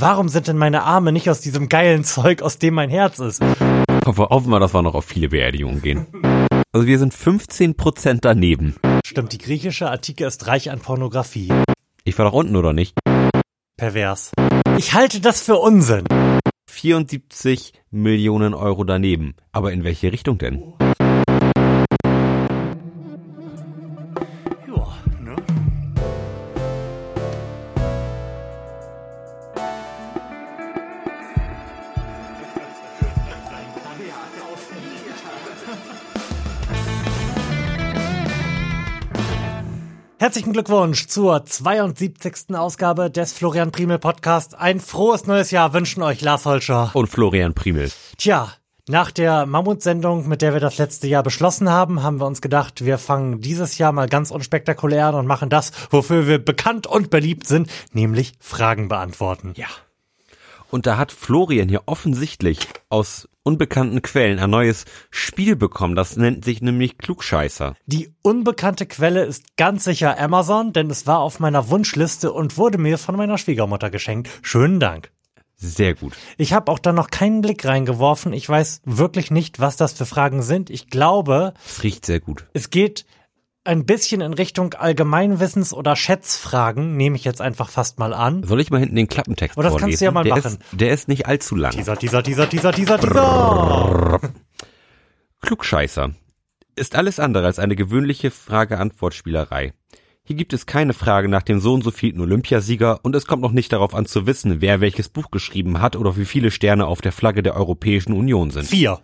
Warum sind denn meine Arme nicht aus diesem geilen Zeug, aus dem mein Herz ist? Hoffen wir, dass wir noch auf viele Beerdigungen gehen. Also wir sind 15% daneben. Stimmt, die griechische Antike ist reich an Pornografie. Ich war doch unten, oder nicht? Pervers. Ich halte das für Unsinn. 74 Millionen Euro daneben. Aber in welche Richtung denn? Herzlichen Glückwunsch zur 72. Ausgabe des Florian Primel Podcast. Ein frohes neues Jahr wünschen euch Lars Holscher. Und Florian Primel. Tja, nach der Mammutsendung, mit der wir das letzte Jahr beschlossen haben, haben wir uns gedacht, wir fangen dieses Jahr mal ganz unspektakulär an und machen das, wofür wir bekannt und beliebt sind, nämlich Fragen beantworten. Ja. Und da hat Florian hier offensichtlich aus unbekannten Quellen ein neues Spiel bekommen. Das nennt sich nämlich Klugscheißer. Die unbekannte Quelle ist ganz sicher Amazon, denn es war auf meiner Wunschliste und wurde mir von meiner Schwiegermutter geschenkt. Schönen Dank. Sehr gut. Ich habe auch da noch keinen Blick reingeworfen. Ich weiß wirklich nicht, was das für Fragen sind. Ich glaube, Es riecht sehr gut. es geht ein bisschen in Richtung Allgemeinwissens- oder Schätzfragen, nehme ich jetzt einfach fast mal an. Soll ich mal hinten den Klappentext Oh, das vorlesen? kannst du ja mal der machen. Ist, der ist nicht allzu lang. Dieser, dieser, dieser, dieser, dieser, dieser. Klugscheißer. Ist alles andere als eine gewöhnliche Frage-Antwort-Spielerei. Hier gibt es keine Frage nach dem so und so vielten Olympiasieger und es kommt noch nicht darauf an zu wissen, wer welches Buch geschrieben hat oder wie viele Sterne auf der Flagge der Europäischen Union sind. Vier.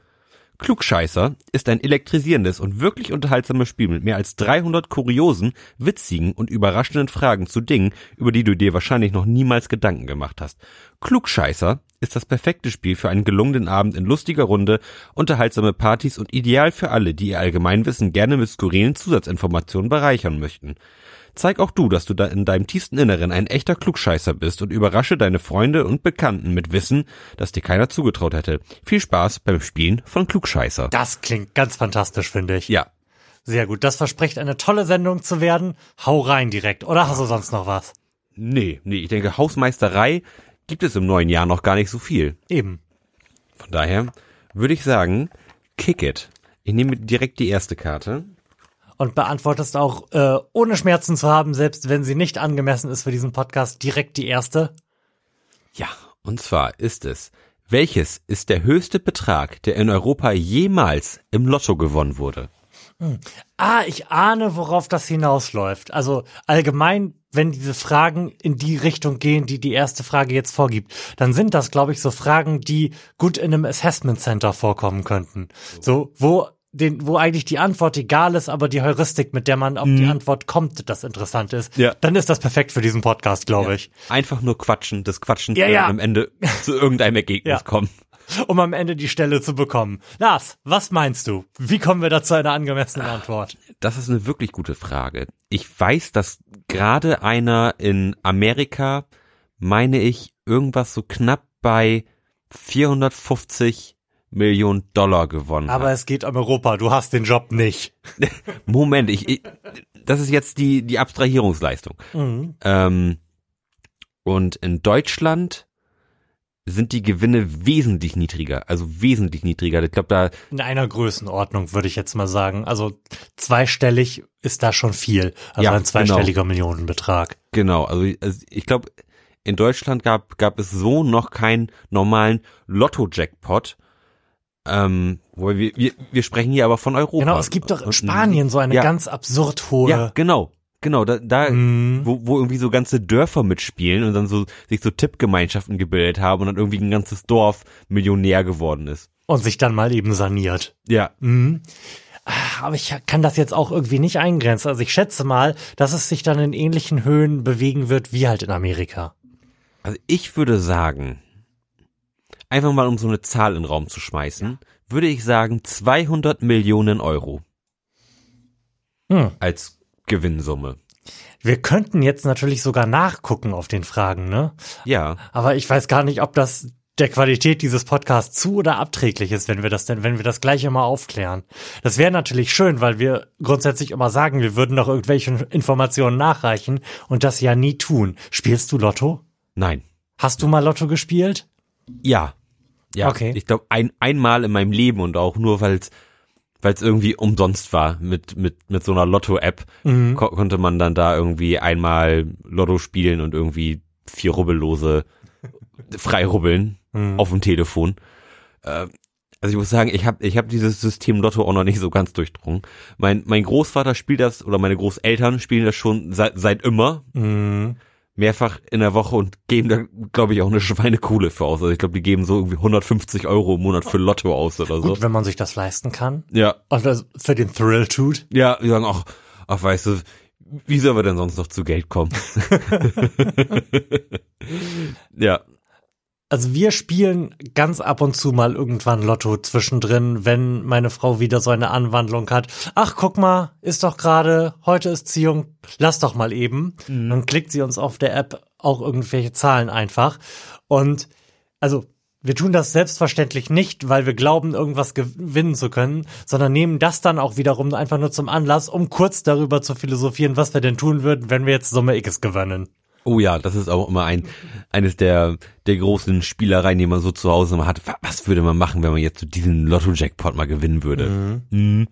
Klugscheißer ist ein elektrisierendes und wirklich unterhaltsames Spiel mit mehr als 300 kuriosen, witzigen und überraschenden Fragen zu Dingen, über die du dir wahrscheinlich noch niemals Gedanken gemacht hast. Klugscheißer ist das perfekte Spiel für einen gelungenen Abend in lustiger Runde, unterhaltsame Partys und ideal für alle, die ihr Allgemeinwissen gerne mit skurrilen Zusatzinformationen bereichern möchten. Zeig auch du, dass du da in deinem tiefsten Inneren ein echter Klugscheißer bist und überrasche deine Freunde und Bekannten mit Wissen, das dir keiner zugetraut hätte. Viel Spaß beim Spielen von Klugscheißer. Das klingt ganz fantastisch, finde ich. Ja, Sehr gut. Das verspricht eine tolle Sendung zu werden. Hau rein direkt. Oder hast du sonst noch was? nee, nee, ich denke, Hausmeisterei gibt es im neuen Jahr noch gar nicht so viel. Eben. Von daher würde ich sagen, kick it. Ich nehme direkt die erste Karte. Und beantwortest auch, äh, ohne Schmerzen zu haben, selbst wenn sie nicht angemessen ist für diesen Podcast, direkt die erste. Ja, und zwar ist es, welches ist der höchste Betrag, der in Europa jemals im Lotto gewonnen wurde? Ah, ich ahne, worauf das hinausläuft. Also allgemein, wenn diese Fragen in die Richtung gehen, die die erste Frage jetzt vorgibt, dann sind das, glaube ich, so Fragen, die gut in einem Assessment Center vorkommen könnten. So, wo den, wo eigentlich die Antwort egal ist, aber die Heuristik, mit der man auf die Antwort kommt, das interessant ist, Ja. dann ist das perfekt für diesen Podcast, glaube ich. Einfach nur quatschen, des Quatschens Ja, ja, ja. am Ende zu irgendeinem Ergebnis Ja. kommen. Um am Ende die Stelle zu bekommen. Lars, was meinst du? Wie kommen wir da zu einer angemessenen Antwort? Das ist eine wirklich gute Frage. Ich weiß, dass gerade einer in Amerika, meine ich, irgendwas so knapp bei 450 Millionen Dollar gewonnen Aber hat. es geht um Europa, du hast den Job nicht. Moment, ich, ich das ist jetzt die, die Abstrahierungsleistung. Mhm. Ähm, und in Deutschland sind die Gewinne wesentlich niedriger, also wesentlich niedriger. Ich glaube, da In einer Größenordnung, würde ich jetzt mal sagen. Also zweistellig ist da schon viel. Also Ja, ein zweistelliger Millionenbetrag. Genau, also, also ich glaube, in Deutschland gab, gab es so noch keinen normalen Lotto-Jackpot. Ähm, wo wir, wir, wir sprechen hier aber von Europa. Genau, es gibt doch in Spanien so eine ja, ganz absurd hohe. Ja, genau. Genau, da, da Mhm. wo, wo irgendwie so ganze Dörfer mitspielen und dann so sich so Tippgemeinschaften gebildet haben und dann irgendwie ein ganzes Dorf Millionär geworden ist. Und sich dann mal eben saniert. Ja, Mhm. Ah, Aber ich kann das jetzt auch irgendwie nicht eingrenzen. Also ich schätze mal, dass es sich dann in ähnlichen Höhen bewegen wird wie halt in Amerika. also ich würde sagen, einfach mal um so eine Zahl in den Raum zu schmeißen, würde ich sagen 200 Millionen Euro Hm. als Gewinnsumme. Wir könnten jetzt natürlich sogar nachgucken auf den Fragen, ne? Ja, Aber ich weiß gar nicht, ob das der Qualität dieses Podcasts zu oder abträglich ist, wenn wir das denn, wenn wir das gleich immer aufklären. Das wäre natürlich schön, weil wir grundsätzlich immer sagen, wir würden noch irgendwelche Informationen nachreichen und das ja nie tun. Spielst du Lotto? nein. Hast du mal Lotto gespielt? Ja. Ja, Okay. ich glaube ein, einmal in meinem Leben und auch nur, weil es weil es irgendwie umsonst war mit mit mit so einer Lotto-App Mhm. ko konnte man dann da irgendwie einmal Lotto spielen und irgendwie vier Rubbellose freirubbeln Mhm. auf dem Telefon. Äh, also ich muss sagen, ich habe ich hab dieses System Lotto auch noch nicht so ganz durchdrungen. Mein mein Großvater spielt das oder meine Großeltern spielen das schon seit seit immer Mhm. Mehrfach in der Woche und geben da, glaube ich, auch eine Schweinekohle für aus. Also ich glaube, die geben so irgendwie 150 Euro im Monat für Lotto aus oder so. Gut, wenn man sich das leisten kann. Ja, Und das für den Thrill tut. ja, die sagen auch, ach weißt du, wie sollen wir denn sonst noch zu Geld kommen? ja, Also wir spielen ganz ab und zu mal irgendwann Lotto zwischendrin, wenn meine Frau wieder so eine Anwandlung hat. Ach, guck mal, ist doch gerade, heute ist Ziehung, lass doch mal eben. Dann klickt sie uns auf der App auch irgendwelche Zahlen einfach. Und also wir tun das selbstverständlich nicht, weil wir glauben, irgendwas gewinnen zu können, sondern nehmen das dann auch wiederum einfach nur zum Anlass, um kurz darüber zu philosophieren, was wir denn tun würden, wenn wir jetzt Summe X gewinnen. Oh ja, das ist auch immer ein eines der der großen Spielereien, die man so zu Hause mal hat. Wa- Was würde man machen, wenn man jetzt so diesen Lotto Jackpot mal gewinnen würde? Mhm.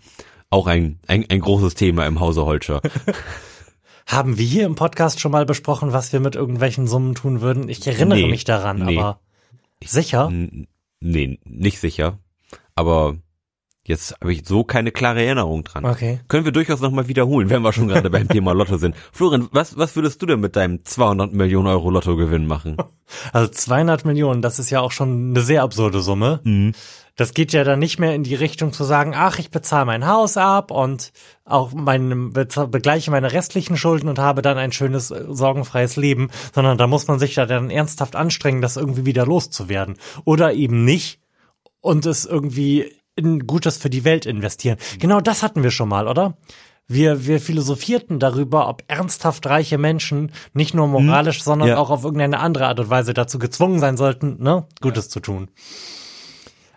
Auch ein, ein ein großes Thema im Hause Holscher. Haben wir hier im Podcast schon mal besprochen, was wir mit irgendwelchen Summen tun würden? Ich erinnere Nee, mich daran, nee. aber sicher? Nee, nicht sicher. Aber jetzt habe ich so keine klare Erinnerung dran. Okay. Können wir durchaus nochmal wiederholen, wenn wir schon gerade beim Thema Lotto sind. Florian, was, was würdest du denn mit deinem 200 Millionen Euro Lottogewinn machen? Also 200 Millionen, das ist ja auch schon eine sehr absurde Summe. Mhm. Das geht ja dann nicht mehr in die Richtung zu sagen, ach, ich bezahle mein Haus ab und auch mein, begleiche meine restlichen Schulden und habe dann ein schönes, sorgenfreies Leben, sondern da muss man sich da dann ernsthaft anstrengen, das irgendwie wieder loszuwerden. Oder eben nicht und es irgendwie in Gutes für die Welt investieren. Genau das hatten wir schon mal, oder? Wir, wir philosophierten darüber, ob ernsthaft reiche Menschen nicht nur moralisch, sondern Ja. auch auf irgendeine andere Art und Weise dazu gezwungen sein sollten, ne, Gutes zu tun.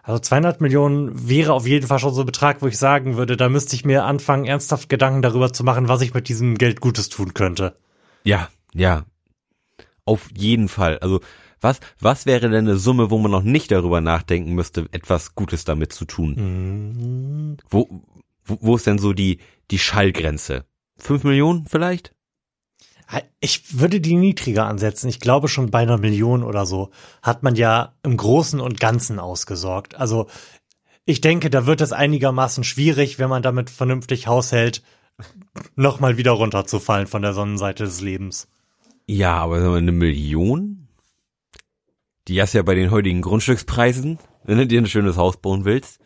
Also 200 Millionen wäre auf jeden Fall schon so ein Betrag, wo ich sagen würde, da müsste ich mir anfangen, ernsthaft Gedanken darüber zu machen, was ich mit diesem Geld Gutes tun könnte. Ja, ja. Auf jeden Fall. Also, was, was wäre denn eine Summe, wo man noch nicht darüber nachdenken müsste, etwas Gutes damit zu tun? Wo, wo, wo ist denn so die, die Schallgrenze? Fünf Millionen vielleicht? Ich würde die niedriger ansetzen. Ich glaube schon bei einer Million oder so hat man ja im Großen und Ganzen ausgesorgt. Also ich denke, da wird es einigermaßen schwierig, wenn man damit vernünftig haushält, nochmal wieder runterzufallen von der Sonnenseite des Lebens. Ja, aber eine Million? Die hast ja bei den heutigen Grundstückspreisen, wenn du dir ein schönes Haus bauen willst,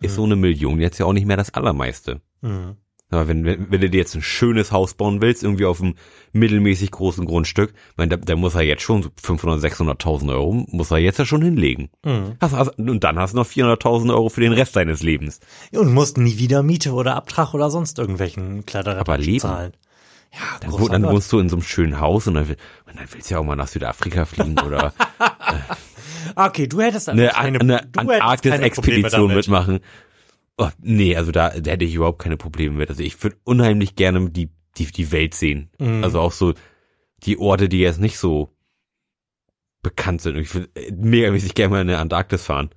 ist so eine Million jetzt ja auch nicht mehr das Allermeiste. Mhm. Aber wenn, wenn, wenn du dir jetzt ein schönes Haus bauen willst, irgendwie auf einem mittelmäßig großen Grundstück, ich meine, da, da muss er jetzt schon so 500, 600.000 Euro, muss er jetzt ja schon hinlegen. Mhm. Hast, hast, und dann hast du noch 400.000 Euro für den Rest deines Lebens. Und musst nie wieder Miete oder Abtrag oder sonst irgendwelchen leben. zahlen. Ja, Dann, wo, dann wohnst du in so einem schönen Haus und dann, will- und dann willst du ja auch mal nach Südafrika fliegen oder Okay, du hättest eine, keine, eine keine Probleme Antarktis-Expedition mitmachen. Oh, nee, also da, da hätte ich überhaupt keine Probleme mit. Also ich würde unheimlich gerne die, die, die Welt sehen. Mhm. Also auch so die Orte, die jetzt nicht so bekannt sind. Und Ich würde megamäßig gerne mal in der Antarktis fahren.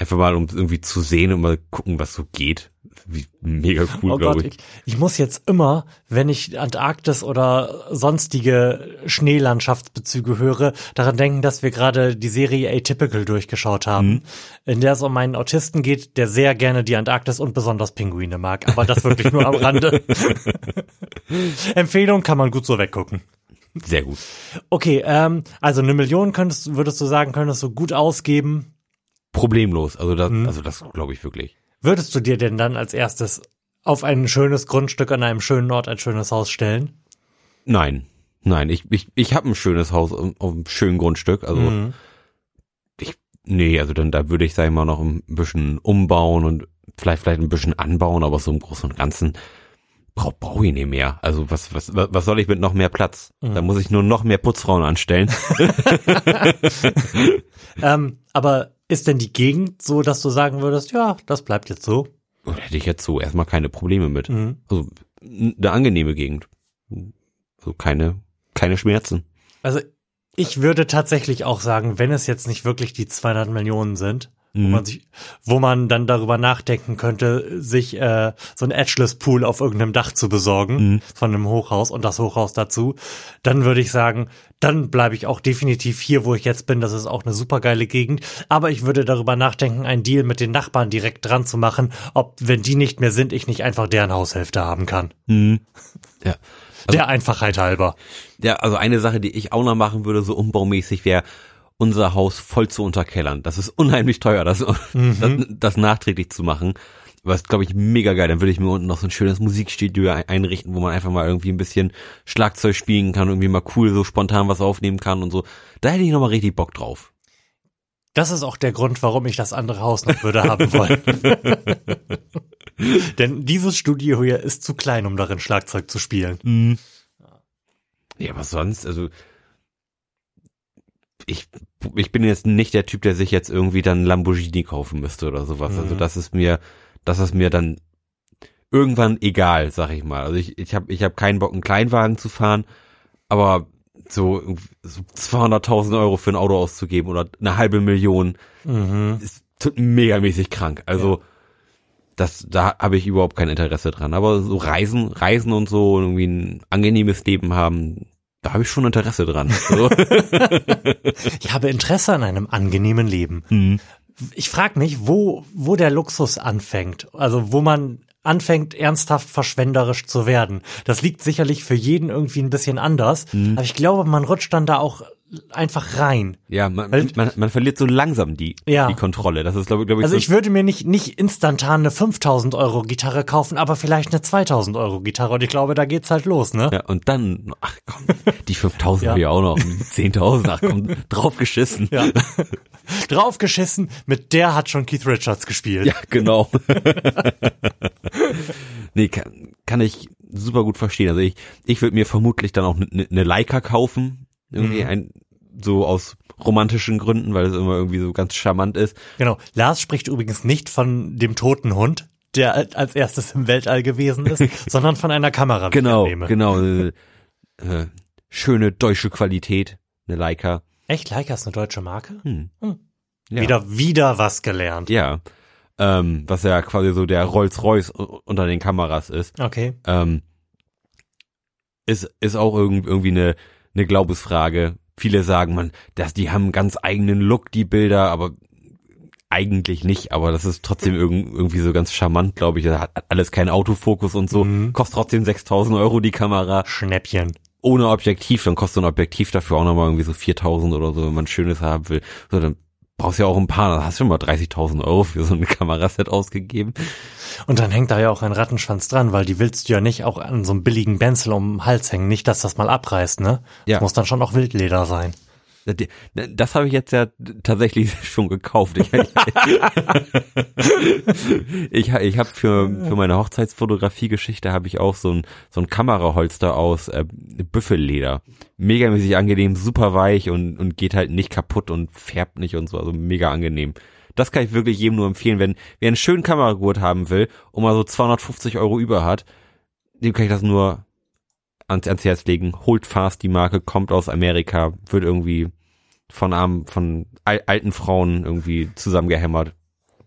Einfach mal, um irgendwie zu sehen und mal gucken, was so geht. Wie, mega cool, Oh glaube ich. ich, ich muss jetzt immer, wenn ich Antarktis oder sonstige Schneelandschaftsbezüge höre, daran denken, dass wir gerade die Serie Atypical durchgeschaut haben, Mhm. in der es um einen Autisten geht, der sehr gerne die Antarktis und besonders Pinguine mag, aber das wirklich nur am Rande. Empfehlung kann man gut so weggucken. Sehr gut. Okay, ähm, also eine Million könntest, würdest du sagen, könntest du gut ausgeben. Problemlos. Also das, Mhm. also das glaube ich wirklich. Würdest du dir denn dann als erstes auf ein schönes Grundstück an einem schönen Ort ein schönes Haus stellen? Nein. Nein, ich, ich, ich habe ein schönes Haus auf einem schönen Grundstück. Also Mhm. ich, nee, also dann da würde ich sag ich mal noch ein bisschen umbauen und vielleicht vielleicht ein bisschen anbauen, aber so im Großen und Ganzen brauche brauch ich nicht mehr. Also was was was soll ich mit noch mehr Platz? Da muss ich nur noch mehr Putzfrauen anstellen. Ähm, aber ist denn die Gegend so, dass du sagen würdest, ja, das bleibt jetzt so? Und hätte ich jetzt so erstmal keine Probleme mit. Mhm. Also eine angenehme Gegend. Also keine keine Schmerzen. Also Ich würde tatsächlich auch sagen, wenn es jetzt nicht wirklich die 200 Millionen sind, wo Mhm. man sich, wo man dann darüber nachdenken könnte, sich äh, so ein Edgeless Pool auf irgendeinem Dach zu besorgen Mhm. von einem Hochhaus und das Hochhaus dazu, dann würde ich sagen, dann bleibe ich auch definitiv hier, wo ich jetzt bin. Das ist auch eine super geile Gegend. Aber ich würde darüber nachdenken, einen Deal mit den Nachbarn direkt dran zu machen, ob, wenn die nicht mehr sind, ich nicht einfach deren Haushälfte haben kann. Mhm. Ja. Der Einfachheit halber. Ja, also eine Sache, die ich auch noch machen würde, so umbaumäßig, wäre unser Haus voll zu unterkellern. Das ist unheimlich teuer, das, das, das nachträglich zu machen. Aber das glaube ich mega geil. Dann würde ich mir unten noch so ein schönes Musikstudio ein- einrichten, wo man einfach mal irgendwie ein bisschen Schlagzeug spielen kann, irgendwie mal cool so spontan was aufnehmen kann und so. Da hätte ich noch mal richtig Bock drauf. Das ist auch der Grund, warum ich das andere Haus noch würde haben wollen. Denn dieses Studio hier ist zu klein, um darin Schlagzeug zu spielen. Ja, aber sonst, also ich, ich bin jetzt nicht der Typ, der sich jetzt irgendwie dann Lamborghini kaufen müsste oder sowas. Also Mhm. das ist mir, das ist mir dann irgendwann egal, sag ich mal. Also ich, ich habe ich hab keinen Bock, einen Kleinwagen zu fahren, aber so, so 200.000 Euro für ein Auto auszugeben oder eine halbe Million Mhm. ist megamäßig krank. Also das, da habe ich überhaupt kein Interesse dran. Aber so Reisen, Reisen und so, irgendwie ein angenehmes Leben haben, da habe ich schon Interesse dran. So. Ich habe Interesse an einem angenehmen Leben. Mhm. Ich frage mich, wo, wo der Luxus anfängt. Also wo man anfängt, ernsthaft verschwenderisch zu werden. Das liegt sicherlich für jeden irgendwie ein bisschen anders. Mhm. Aber ich glaube, man rutscht dann da auch einfach rein. Ja, man, Weil- man, man verliert so langsam die, Ja. die Kontrolle. Das ist, glaube glaub ich, Also so, ich würde mir nicht, nicht instantan eine 5000 Euro Gitarre kaufen, aber vielleicht eine 2000 Euro Gitarre. Und ich glaube, da geht's halt los, ne? ja, und dann, ach komm, die 5000 Ja. habe ich auch noch, die 10.000, ach komm, draufgeschissen. Ja. Draufgeschissen, mit der hat schon Keith Richards gespielt. Ja, genau. nee, kann, kann ich super gut verstehen. Also ich, ich würde mir vermutlich dann auch eine ne Leica kaufen. Irgendwie Mhm. ein, so aus romantischen Gründen, weil es immer irgendwie so ganz charmant ist. Genau. Lars spricht übrigens nicht von dem toten Hund, der als erstes im Weltall gewesen ist, sondern von einer Kamera. Genau, genau. Äh, äh, schöne deutsche Qualität, eine Leica. Echt? Leica ist eine deutsche Marke? Hm. Hm. Ja. Wieder, wieder was gelernt. Ja. Ähm, was ja quasi so der Rolls-Royce unter den Kameras ist. Okay. Ähm, ist, ist auch irgend- irgendwie eine, eine Glaubensfrage. Viele sagen, man, dass die haben einen ganz eigenen Look, die Bilder, aber eigentlich nicht, aber das ist trotzdem irgend, irgendwie so ganz charmant, glaube ich. Da hat alles keinen Autofokus und so. Mhm. Kostet trotzdem 6000 Euro die Kamera. Schnäppchen. Ohne Objektiv, dann kostet ein Objektiv dafür auch nochmal irgendwie so 4000 oder so, wenn man schönes haben will. So, dann brauchst du ja auch ein paar, dann hast du schon mal 30.000 Euro für so ein Kameraset ausgegeben. Und dann hängt da ja auch ein Rattenschwanz dran, weil die willst du ja nicht auch an so einem billigen Benzel um den Hals hängen. Nicht, dass das mal abreißt, ne? Ja. Das muss dann schon auch Wildleder sein. Das habe ich jetzt ja tatsächlich schon gekauft. Ich, ich, ich habe für, für meine Hochzeitsfotografie-Geschichte habe ich auch so ein, so ein Kameraholster aus äh, Büffelleder. Megamäßig angenehm, super weich und, und geht halt nicht kaputt und färbt nicht und so, also mega angenehm. Das kann ich wirklich jedem nur empfehlen, wenn wer einen schönen Kameragurt haben will und mal so 250 Euro über hat, dem kann ich das nur ans, ans Herz legen. Holt fast die Marke, kommt aus Amerika, wird irgendwie von armen, von al alten Frauen irgendwie zusammengehämmert.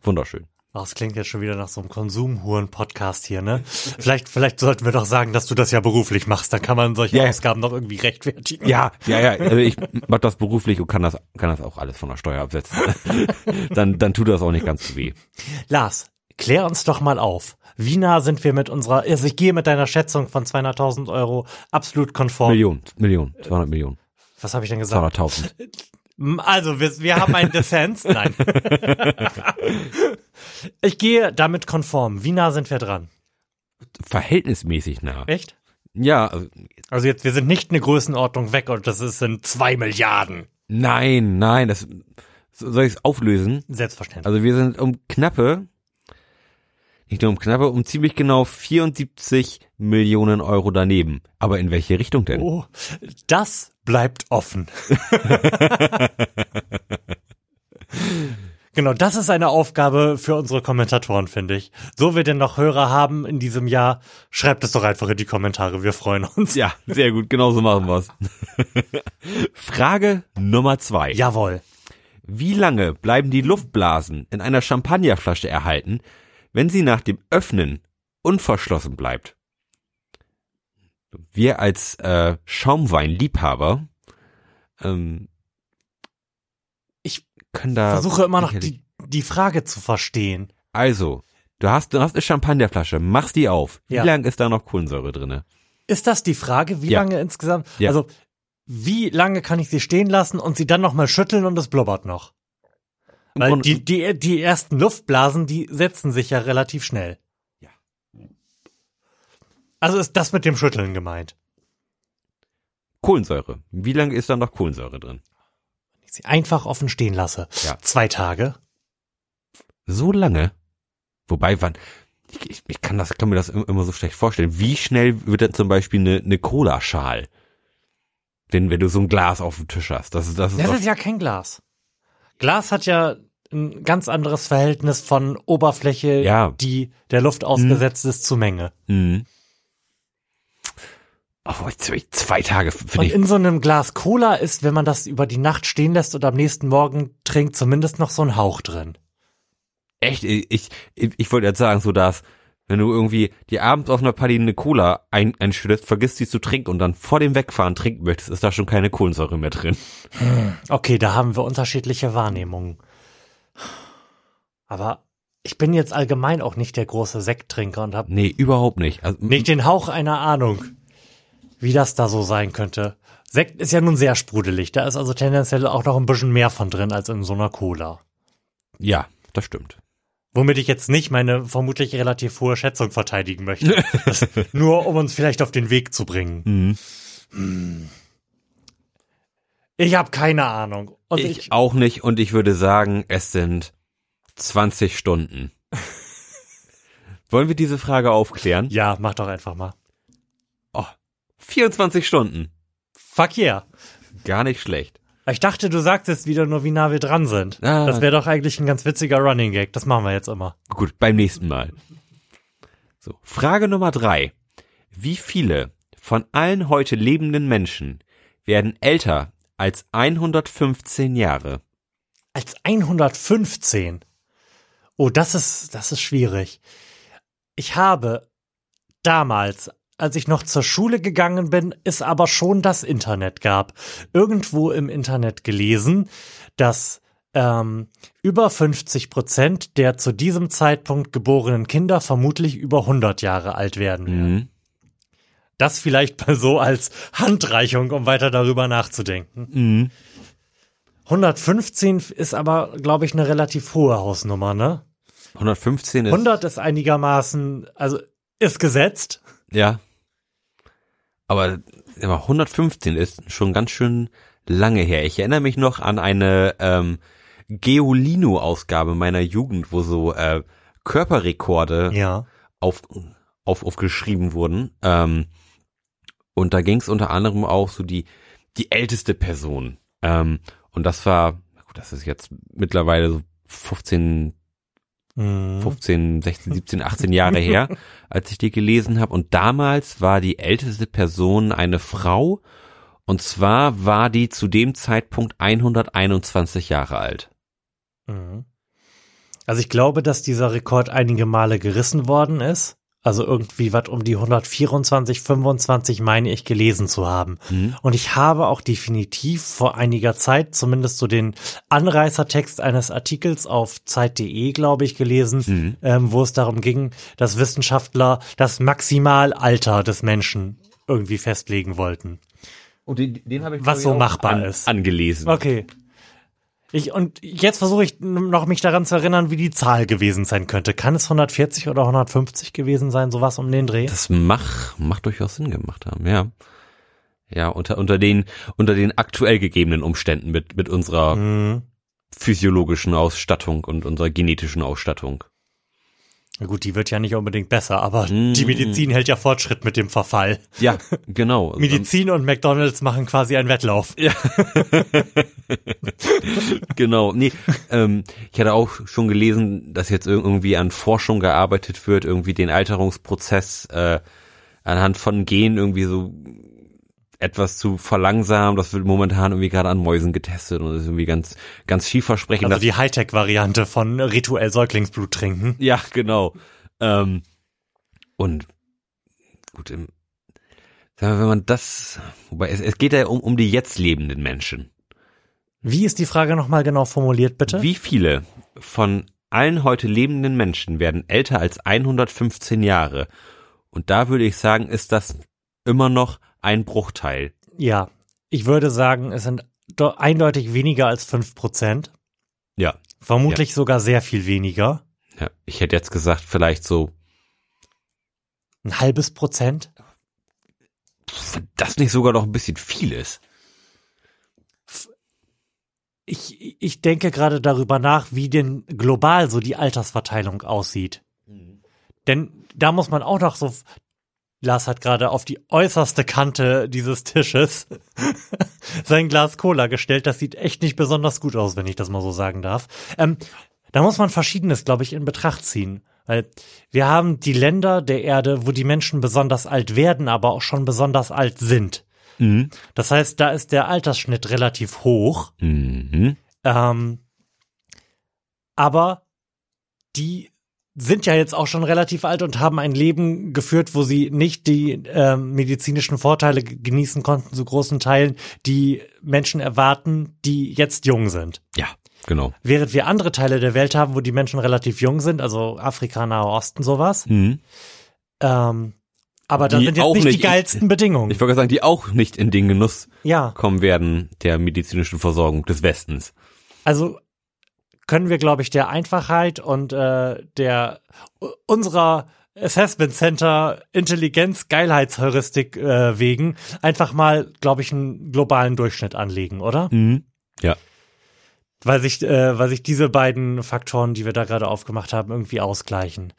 Wunderschön. Oh, Das klingt jetzt schon wieder nach so einem Konsumhuren-Podcast hier, ne? Vielleicht, vielleicht sollten wir doch sagen, dass du das ja beruflich machst. Dann kann man solche ja. Ausgaben noch irgendwie rechtfertigen. Ja, ja, ja. Also ich mach das beruflich und kann das, kann das auch alles von der Steuer absetzen. dann, dann tut das auch nicht ganz so weh. Lars, klär uns doch mal auf. Wie nah sind wir mit unserer, also ich gehe mit deiner Schätzung von 200.000 Euro absolut konform. Million, Million, 200 Millionen, Was habe ich denn gesagt? 200.000. Also, wir, wir haben einen Dissens. Nein. ich gehe damit konform. Wie nah sind wir dran? Verhältnismäßig nah. Echt? Ja, also, jetzt, wir sind nicht eine Größenordnung weg und das ist in zwei Milliarden. nein, nein, das, soll ich es auflösen? Selbstverständlich. Also wir sind um knappe, nicht nur um knappe, um ziemlich genau 74 Millionen Euro daneben. Aber in welche Richtung denn? oh, das bleibt offen. Genau, das ist eine Aufgabe für unsere Kommentatoren, finde ich. So wir denn noch Hörer haben in diesem Jahr, schreibt es doch einfach in die Kommentare, wir freuen uns. Ja, sehr gut, genauso machen wir's. Frage Nummer zwei. Jawohl. Wie lange bleiben die Luftblasen in einer Champagnerflasche erhalten, wenn sie nach dem Öffnen unverschlossen bleibt? Wir als äh, Schaumweinliebhaber ähm, Ich können da Versuche immer noch die, die Frage zu verstehen. Also, du hast du hast eine Champagnerflasche, machst die auf. Wie Ja. lang ist da noch Kohlensäure drinne? Ist das die Frage, wie Ja. lange insgesamt? Ja. Also, wie lange kann ich sie stehen lassen und sie dann nochmal schütteln und es blubbert noch? Weil die, die, die ersten Luftblasen, die setzen sich ja relativ schnell. Ja. Also ist das mit dem Schütteln gemeint. Kohlensäure. Wie lange ist da noch Kohlensäure drin? Wenn ich sie einfach offen stehen lasse. Ja. Zwei Tage. So lange? Wobei, wann, ich, ich, ich kann das, kann mir das im- immer so schlecht vorstellen. Wie schnell wird denn zum Beispiel eine, eine Cola-Schal? Wenn, wenn du so ein Glas auf dem Tisch hast. Das ist, das ist, Das doch, ist ja kein Glas. Glas hat ja ein ganz anderes Verhältnis von Oberfläche, Ja. die der Luft ausgesetzt ist, zu Menge. Mhm. Oh, zwei, zwei Tage finde Und ich. in so einem Glas Cola ist, wenn man das über die Nacht stehen lässt und am nächsten Morgen trinkt, zumindest noch so ein Hauch drin. Echt, ich, ich, ich wollte jetzt sagen, so dass, wenn du irgendwie die abends auf einer Party eine Cola ein, einschüttest, vergisst sie zu trinken und dann vor dem Wegfahren trinken möchtest, ist da schon keine Kohlensäure mehr drin. Okay, da haben wir unterschiedliche Wahrnehmungen. Aber ich bin jetzt allgemein auch nicht der große Sekttrinker und habe Nee, überhaupt nicht. Also, nicht den Hauch einer Ahnung, wie das da so sein könnte. Sekt ist ja nun sehr sprudelig, da ist also tendenziell auch noch ein bisschen mehr von drin als in so einer Cola. Ja, das stimmt. Womit ich jetzt nicht meine vermutlich relativ hohe Schätzung verteidigen möchte. Das, nur um uns vielleicht auf den Weg zu bringen. Mhm. Ich habe keine Ahnung. Ich, ich, auch nicht und ich würde sagen, es sind 20 Stunden. Wollen wir diese Frage aufklären? ja, mach doch einfach mal. Oh, 24 Stunden. Fuck yeah. Gar nicht schlecht. Ich dachte, du sagst jetzt wieder nur, wie nah wir dran sind. Ah. Das wäre doch eigentlich ein ganz witziger Running Gag. Das machen wir jetzt immer. Gut, beim nächsten Mal. So, Frage Nummer drei. Wie viele von allen heute lebenden Menschen werden älter als 115 Jahre? Als 115. Oh, das ist, das ist schwierig. Ich habe damals, als ich noch zur Schule gegangen bin, es aber schon das Internet gab, irgendwo im Internet gelesen, dass ähm, über 50 Prozent der zu diesem Zeitpunkt geborenen Kinder vermutlich über 100 Jahre alt werden. werden. Mhm. Das vielleicht mal so als Handreichung, um weiter darüber nachzudenken. Mhm. 115 ist aber, glaube ich, eine relativ hohe Hausnummer, ne? 115 ist, 100 ist einigermaßen, also ist gesetzt. Ja. Aber, aber 115 ist schon ganz schön lange her. Ich erinnere mich noch an eine ähm, Geolino-Ausgabe meiner Jugend, wo so äh, Körperrekorde Ja. auf, auf, aufgeschrieben wurden. Ähm, und da ging es unter anderem auch so die, die älteste Person. Ähm, und das war, gut, das ist jetzt mittlerweile so 15, Mhm. 15, 16, 17, 18 Jahre her, als ich die gelesen habe. Und damals war die älteste Person eine Frau. Und zwar war die zu dem Zeitpunkt 121 Jahre alt. Mhm. Also ich glaube, dass dieser Rekord einige Male gerissen worden ist. Also irgendwie was um die 124, 25 meine ich gelesen zu haben. Mhm. Und ich habe auch definitiv vor einiger Zeit zumindest so den Anreißertext eines Artikels auf Zeit.de, glaube ich, gelesen, Mhm. ähm, wo es darum ging, dass Wissenschaftler das Maximalalter des Menschen irgendwie festlegen wollten. Und den, den habe ich Was so machbar an, ist. angelesen. Okay. Ich, und jetzt versuche ich noch mich daran zu erinnern, wie die Zahl gewesen sein könnte. Kann es 140 oder 150 gewesen sein, sowas um den Dreh? Das mach, macht durchaus Sinn gemacht haben, ja. Ja, unter, unter den, unter den aktuell gegebenen Umständen mit, mit unserer Mhm. physiologischen Ausstattung und unserer genetischen Ausstattung. Na gut, die wird ja nicht unbedingt besser, aber Mm. die Medizin hält ja Fortschritt mit dem Verfall. Ja, genau. Medizin und McDonalds machen quasi einen Wettlauf. Genau, nee, ähm, ich hatte auch schon gelesen, dass jetzt ir- irgendwie an Forschung gearbeitet wird, irgendwie den Alterungsprozess äh, anhand von Genen irgendwie so etwas zu verlangsamen. Das wird momentan irgendwie gerade an Mäusen getestet und ist irgendwie ganz, ganz vielversprechend. Also die Hightech-Variante von rituell Säuglingsblut trinken. ja, genau. Ähm, und gut, im, sagen wir, wenn man das, wobei es, es geht ja um, um die jetzt lebenden Menschen. Wie ist die Frage nochmal genau formuliert, bitte? Wie viele von allen heute lebenden Menschen werden älter als 115 Jahre? Und da würde ich sagen, ist das immer noch ein Bruchteil. Ja, ich würde sagen, es sind do- eindeutig weniger als fünf Prozent. Ja. Vermutlich sogar sehr viel weniger. ja. Ich hätte jetzt gesagt, vielleicht so, Ein halbes Prozent. wenn das nicht sogar noch ein bisschen viel ist. Ich, ich denke gerade darüber nach, wie denn global so die Altersverteilung aussieht. Denn da muss man auch noch so, Lars hat gerade auf die äußerste Kante dieses Tisches sein Glas Cola gestellt. Das sieht echt nicht besonders gut aus, wenn ich das mal so sagen darf. Ähm, da muss man Verschiedenes, glaube ich, in Betracht ziehen. Weil wir haben die Länder der Erde, wo die Menschen besonders alt werden, aber auch schon besonders alt sind. Mhm. Das heißt, da ist der Altersschnitt relativ hoch. Mhm. Ähm, aber die sind ja jetzt auch schon relativ alt und haben ein Leben geführt, wo sie nicht die ähm, medizinischen Vorteile genießen konnten, zu großen Teilen, die Menschen erwarten, die jetzt jung sind. Ja, genau. Während wir andere Teile der Welt haben, wo die Menschen relativ jung sind, also Afrika, Nahe Osten, sowas. Mhm. Ähm, aber da Die sind jetzt auch nicht, die nicht- geilsten Bedingungen. Ich wollte sagen, die auch nicht in den Genuss ja, kommen werden der medizinischen Versorgung des Westens. also können wir, glaube ich, der Einfachheit und äh, der unserer Assessment Center Intelligenz Geilheitsheuristik äh, wegen einfach mal, glaube ich, einen globalen Durchschnitt anlegen, oder? Mhm. Ja. Weil sich, äh, weil sich diese beiden Faktoren, die wir da gerade aufgemacht haben, irgendwie ausgleichen.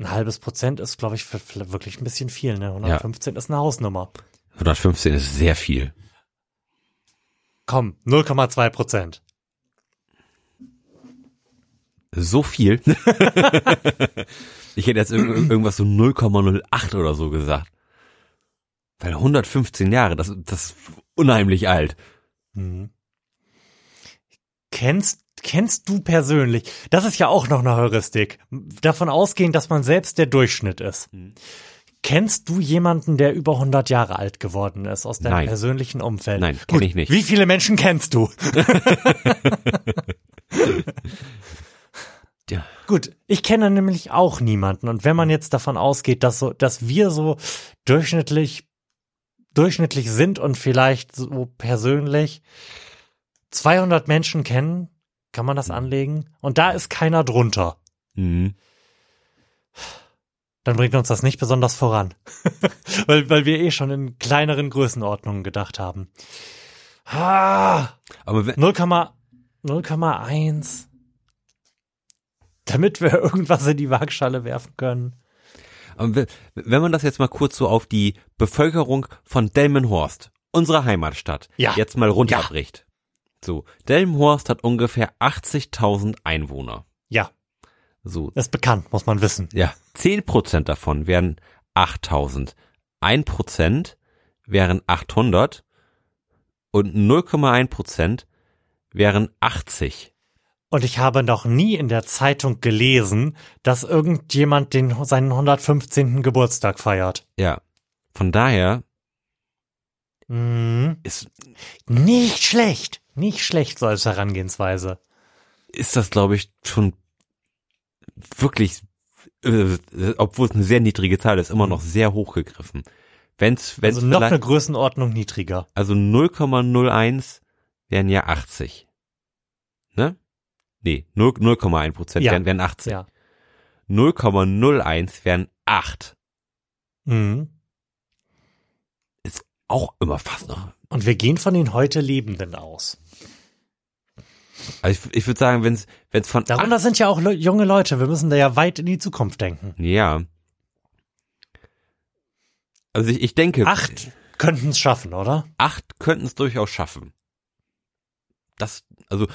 Ein halbes Prozent ist, glaube ich, für, für wirklich ein bisschen viel. Ne? 115 ist eine Hausnummer. 115 ist sehr viel. Komm, 0,2 Prozent. So viel. ich hätte jetzt irg irgendwas so 0,08 oder so gesagt. Weil 115 Jahre, das, das ist unheimlich alt. Mhm. Kennst, kennst du persönlich, das ist ja auch noch eine Heuristik, davon ausgehend, dass man selbst der Durchschnitt ist. Mhm. Kennst du jemanden, der über 100 Jahre alt geworden ist aus deinem Nein. persönlichen Umfeld? Nein, kenn Gut, ich nicht. Wie viele Menschen kennst du? Ja. Gut, ich kenne nämlich auch niemanden. Und wenn man jetzt davon ausgeht, dass so, dass wir so durchschnittlich, durchschnittlich sind und vielleicht so persönlich 200 Menschen kennen, kann man das anlegen? Und da ist keiner drunter. Mhm. Dann bringt uns das nicht besonders voran. weil, weil wir eh schon in kleineren Größenordnungen gedacht haben. Ah, Aber wenn, 0,1. 0,1. Damit wir irgendwas in die Waagschale werfen können. aber wenn- man das jetzt mal kurz so auf die Bevölkerung von Delmenhorst, unserer Heimatstadt, Ja. jetzt mal runterbricht. So, Delmenhorst hat ungefähr 80.000 Einwohner. Ja, So, ist bekannt, muss man wissen. ja, 10% davon wären 8000. 1% wären 800 und 0,1% wären 80. Und ich habe noch nie in der Zeitung gelesen, dass irgendjemand den, seinen 115. Geburtstag feiert. Ja. Von daher Mhm. ist, Nicht schlecht. Nicht schlecht so als Herangehensweise. ist das, glaube ich, schon wirklich, äh, obwohl es eine sehr niedrige Zahl ist, immer noch sehr hoch gegriffen. Wenn's, wenn's also noch eine Größenordnung niedriger. also 0,01 wären ja 80. Ne? Nee, 0 0,1 Prozent Ja. wären, wären 80. Ja. 0,01 wären 8. Mhm. Auch immer fast noch. Und wir gehen von den heute Lebenden aus. Also ich, ich würde sagen, wenn es von Darunter sind ja auch le junge Leute. Wir müssen da ja weit in die Zukunft denken. ja. Also ich, ich denke, Acht könnten es schaffen, oder? acht könnten es durchaus schaffen. Das, also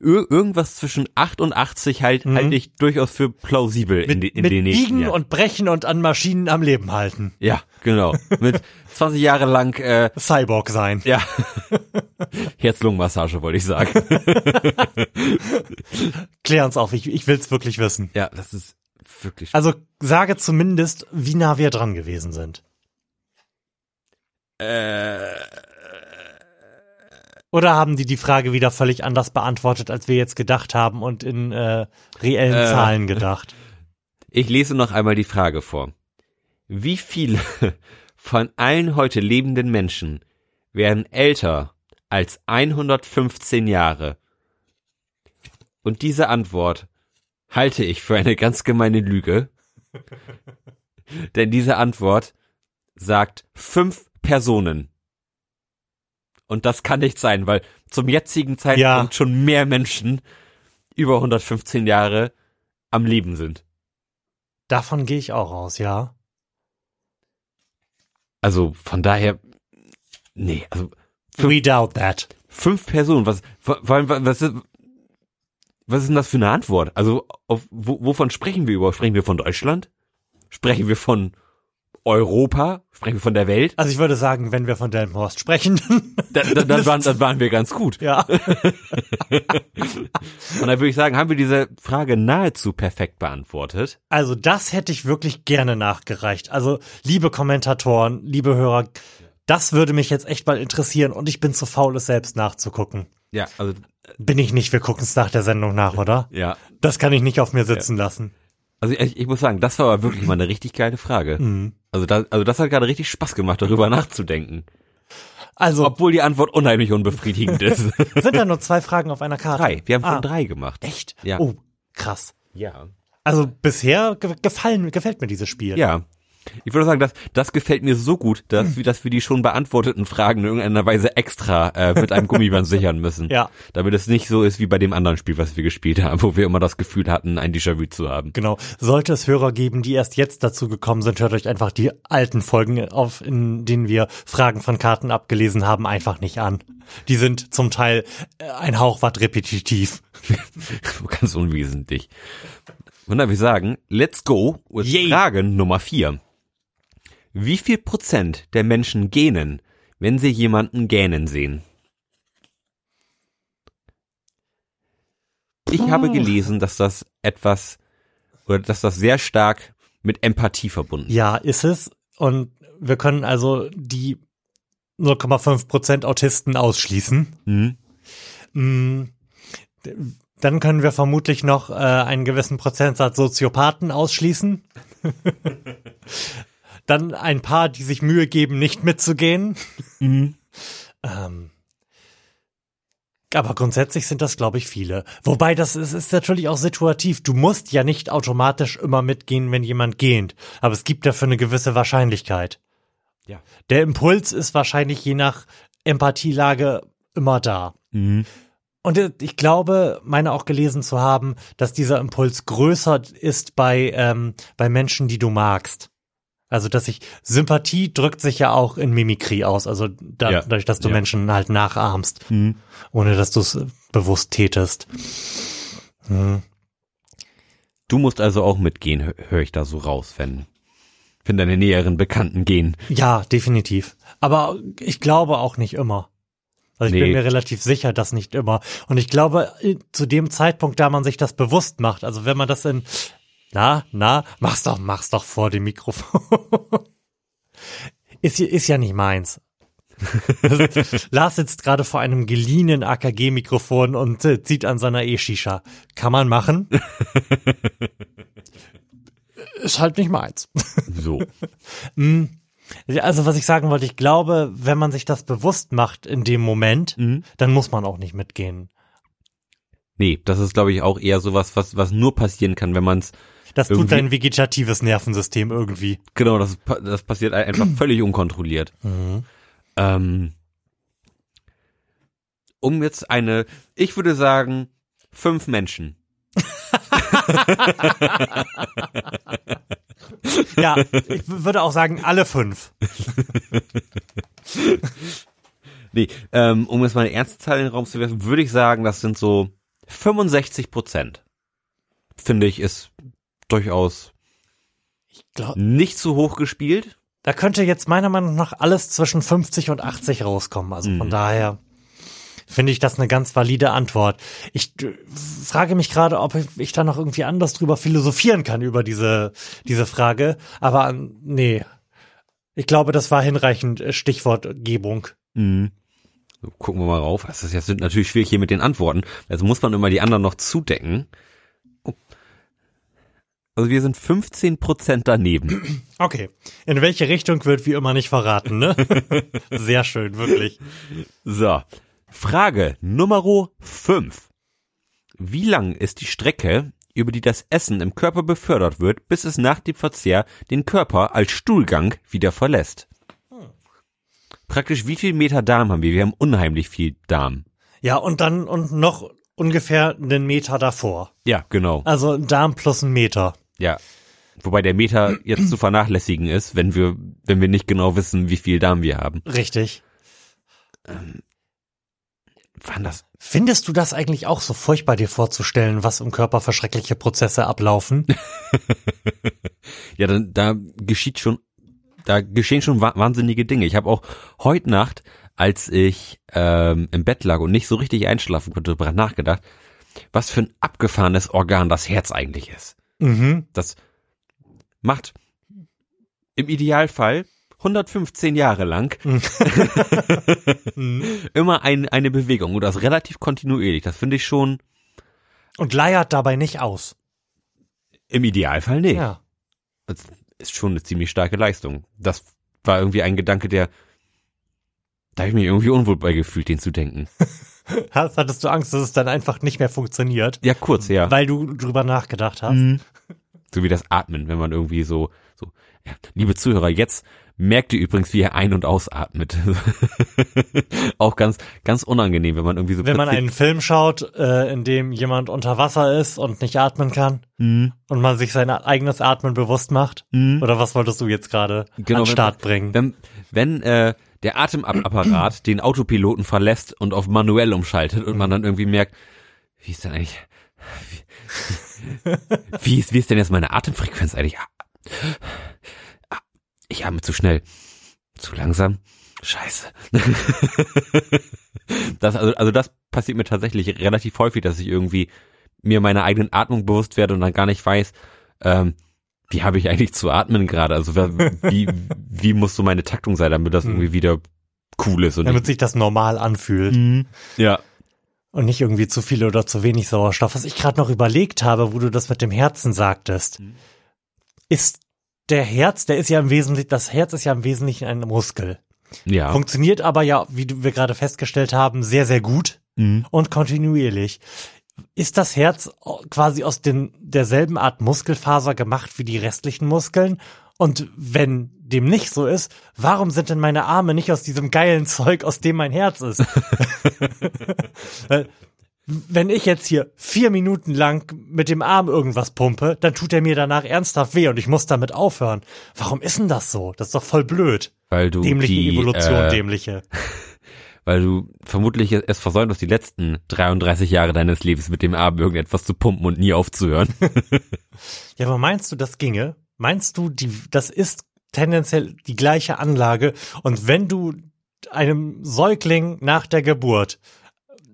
ir irgendwas zwischen 88 halt Mhm. halte ich durchaus für plausibel in, Mit, die, in mit den nächsten Biegen Jahren. und Brechen und an Maschinen am Leben halten. ja, genau. Mit 20 Jahre lang, äh, Cyborg sein. ja, Herz-Lungen-Massage wollte ich sagen. Klär uns auf, ich, ich will's wirklich wissen. Ja, das ist wirklich. Also sage zumindest, wie nah wir dran gewesen sind. Äh, Oder haben die die Frage wieder völlig anders beantwortet, als wir jetzt gedacht haben und in äh, reellen Äh. Zahlen gedacht? ich lese noch einmal die Frage vor. Wie viele von allen heute lebenden Menschen werden älter als 115 Jahre? Und diese Antwort halte ich für eine ganz gemeine Lüge. Denn diese Antwort sagt fünf Personen. Und das kann nicht sein, weil zum jetzigen Zeitpunkt Ja. schon mehr Menschen über 115 Jahre am Leben sind. Davon gehe ich auch aus, ja. Also von daher, nee, also Fünf- We doubt that. fünf Personen, was, vor allem, was ist, was ist denn das für eine Antwort? Also auf, wo, wovon sprechen wir überhaupt? Sprechen wir von Deutschland? Sprechen wir von Europa? Sprechen wir von der Welt? Also ich würde sagen, wenn wir von Delmenhorst sprechen, Dann, dann, dann, waren, dann waren wir ganz gut. ja. Und dann würde ich sagen, haben wir diese Frage nahezu perfekt beantwortet. Also das hätte ich wirklich gerne nachgereicht. Also liebe Kommentatoren, liebe Hörer, das würde mich jetzt echt mal interessieren und ich bin zu faul, es selbst nachzugucken. Ja, also, Bin ich nicht, wir gucken es nach der Sendung nach, oder? ja. Das kann ich nicht auf mir sitzen lassen. Also ich, ich muss sagen, das war aber wirklich mal eine richtig geile Frage. Mhm. Also, da, also das hat gerade richtig Spaß gemacht, darüber nachzudenken. Also Obwohl die Antwort unheimlich unbefriedigend ist. sind da nur zwei Fragen auf einer Karte. drei. Wir haben schon Ah. drei gemacht. Echt? Ja. Oh, krass. Ja. Also bisher ge gefallen, gefällt mir dieses Spiel. Ja. Ich würde sagen, das, das gefällt mir so gut, dass wir, dass wir die schon beantworteten Fragen in irgendeiner Weise extra äh, mit einem Gummiband sichern müssen. Ja. Damit es nicht so ist wie bei dem anderen Spiel, was wir gespielt haben, wo wir immer das Gefühl hatten, ein Déjà-vu zu haben. Genau. Sollte es Hörer geben, die erst jetzt dazu gekommen sind, hört euch einfach die alten Folgen auf, in denen wir Fragen von Karten abgelesen haben, einfach nicht an. Die sind zum Teil äh, ein Hauchwatt repetitiv. Ganz unwesentlich. Und dann wir sagen, let's go with Yay. Frage Nummer vier. Wie viel Prozent der Menschen gähnen, wenn sie jemanden gähnen sehen? Ich habe gelesen, dass das etwas, oder dass das sehr stark mit Empathie verbunden ist. Ja, ist es. Und wir können also die 0,5 Prozent Autisten ausschließen. Hm? Mm, Dann können wir vermutlich noch äh, einen gewissen Prozentsatz Soziopathen ausschließen. Dann ein paar, die sich Mühe geben, nicht mitzugehen. Mhm. Ähm, aber grundsätzlich sind das, glaube ich, viele. Wobei das ist, ist natürlich auch situativ. Du musst ja nicht automatisch immer mitgehen, wenn jemand gähnt. Aber es gibt dafür eine gewisse Wahrscheinlichkeit. Ja. Der Impuls ist wahrscheinlich je nach Empathielage immer da. Mhm. Und äh, ich glaube, meine auch gelesen zu haben, dass dieser Impuls größer ist bei, ähm, bei Menschen, die du magst. Also, dass sich Sympathie drückt sich ja auch in Mimikrie aus. Also da, Ja, dadurch, dass du ja. Menschen halt nachahmst, Mhm. ohne dass du es bewusst tätest. Hm. Du musst also auch mitgehen, hö- höre ich da so raus, wenn, wenn deine näheren Bekannten gehen. Ja, definitiv. Aber ich glaube auch nicht immer. Also ich bin Nee. mir relativ sicher, dass nicht immer. Und ich glaube, äh, zu dem Zeitpunkt, da man sich das bewusst macht, also wenn man das in, na, na, mach's doch, mach's doch vor dem Mikrofon. ist, ist ja nicht meins. Lars sitzt gerade vor einem geliehenen AKG-Mikrofon und äh, zieht an seiner E-Shisha. Kann man machen. ist halt nicht meins. So. Also was ich sagen wollte, ich glaube, wenn man sich das bewusst macht in dem Moment, Mhm. dann muss man auch nicht mitgehen. Nee, das ist, glaube ich, auch eher sowas, was, was nur passieren kann, wenn man es, Das tut dein vegetatives Nervensystem irgendwie. genau, das, das passiert ein- einfach völlig unkontrolliert. Ähm, um jetzt eine, ich würde sagen, fünf Menschen. Ja, ich würde auch sagen, alle fünf. Nee, ähm, um jetzt mal eine ernste Zahl in den Raum zu werfen, würde ich sagen, das sind so 65 Prozent. Finde ich, ist durchaus Ich glaube, nicht zu hoch gespielt. da könnte jetzt meiner Meinung nach alles zwischen 50 und 80 rauskommen. Also von daher finde ich das eine ganz valide Antwort. Ich äh, frage mich gerade, ob ich, da noch irgendwie anders drüber philosophieren kann über diese, diese Frage. Aber äh, nee. Ich glaube, das war hinreichend äh, Stichwortgebung. Mhm. So, gucken wir mal rauf. Das ist jetzt natürlich schwierig hier mit den Antworten. Also muss man immer die anderen noch zudecken. Oh. Also wir sind 15 Prozent daneben. Okay. In welche Richtung wird wie immer nicht verraten, ne? Sehr schön, wirklich. So. Frage Nummer 5. Wie lang ist die Strecke, über die das Essen im Körper befördert wird, bis es nach dem Verzehr den Körper als Stuhlgang wieder verlässt? Praktisch wie viel Meter Darm haben wir? Wir haben unheimlich viel Darm. Ja, und dann und noch ungefähr einen Meter davor. Ja, genau. Also ein Darm plus ein Meter. Ja. Wobei der Meter jetzt zu vernachlässigen ist, wenn wir, wenn wir nicht genau wissen, wie viel Darm wir haben. Richtig. Waren das? Findest du das eigentlich auch so furchtbar, dir vorzustellen, was im Körper für schreckliche Prozesse ablaufen? Ja, dann, da geschieht schon, da geschehen schon wa wahnsinnige Dinge. Ich habe auch heute Nacht, als ich ähm, im Bett lag und nicht so richtig einschlafen konnte, darüber nachgedacht, was für ein abgefahrenes Organ das Herz eigentlich ist. Mhm. Das macht im Idealfall 115 Jahre lang immer ein, eine Bewegung und das relativ kontinuierlich. Das finde ich schon Und leiert dabei nicht aus. im Idealfall nicht. Ja. Das ist schon eine ziemlich starke Leistung. Das war irgendwie ein Gedanke, der da habe ich mich irgendwie unwohl bei gefühlt, den zu denken. Hast, hattest du Angst, dass es dann einfach nicht mehr funktioniert, Ja, kurz, ja. weil du drüber nachgedacht hast? Mhm. So wie das Atmen, wenn man irgendwie so, so, ja, liebe Zuhörer, jetzt merkt ihr übrigens, wie er ein- und ausatmet. Auch ganz, ganz unangenehm, wenn man irgendwie so Wenn man einen Film schaut, äh, in dem jemand unter Wasser ist und nicht atmen kann Mhm. und man sich sein eigenes Atmen bewusst macht, Mhm. oder was wolltest du jetzt gerade Genau, an wenn- Start bringen? Wenn, wenn äh, der Atemapparat den Autopiloten verlässt und auf manuell umschaltet und man dann irgendwie merkt, wie ist denn eigentlich, wie, wie, ist, wie ist denn jetzt meine Atemfrequenz eigentlich? Ah, ah, Ich atme zu schnell, zu langsam, scheiße. Das, also, also das passiert mir tatsächlich relativ häufig, dass ich irgendwie mir meiner eigenen Atmung bewusst werde und dann gar nicht weiß, ähm, wie habe ich eigentlich zu atmen gerade? Also wie, wie muss so meine Taktung sein, damit das irgendwie wieder cool ist und Damit sich das normal anfühlt. nicht, ja. Und nicht irgendwie zu viel oder zu wenig Sauerstoff. Was ich gerade noch überlegt habe, wo du das mit dem Herzen sagtest, Mhm. ist der Herz, der ist ja im Wesentlichen, das Herz ist ja im Wesentlichen ein Muskel. Ja. Funktioniert aber ja, wie du- wir gerade festgestellt haben, sehr, sehr gut Mhm. und kontinuierlich. Ist das Herz quasi aus den, derselben Art Muskelfaser gemacht wie die restlichen Muskeln? Und wenn dem nicht so ist, warum sind denn meine Arme nicht aus diesem geilen Zeug, aus dem mein Herz ist? Wenn ich jetzt hier vier Minuten lang mit dem Arm irgendwas pumpe, dann tut er mir danach ernsthaft weh und ich muss damit aufhören. Warum ist denn das so? Das ist doch voll blöd. Weil du Dämliche die, Evolution, äh, dämliche. Weil du vermutlich es versäumt hast, die letzten 33 Jahre deines Lebens mit dem Arm irgendetwas zu pumpen und nie aufzuhören. Ja, aber meinst du, das ginge? Meinst du, die, das ist tendenziell die gleiche Anlage und wenn du einem Säugling nach der Geburt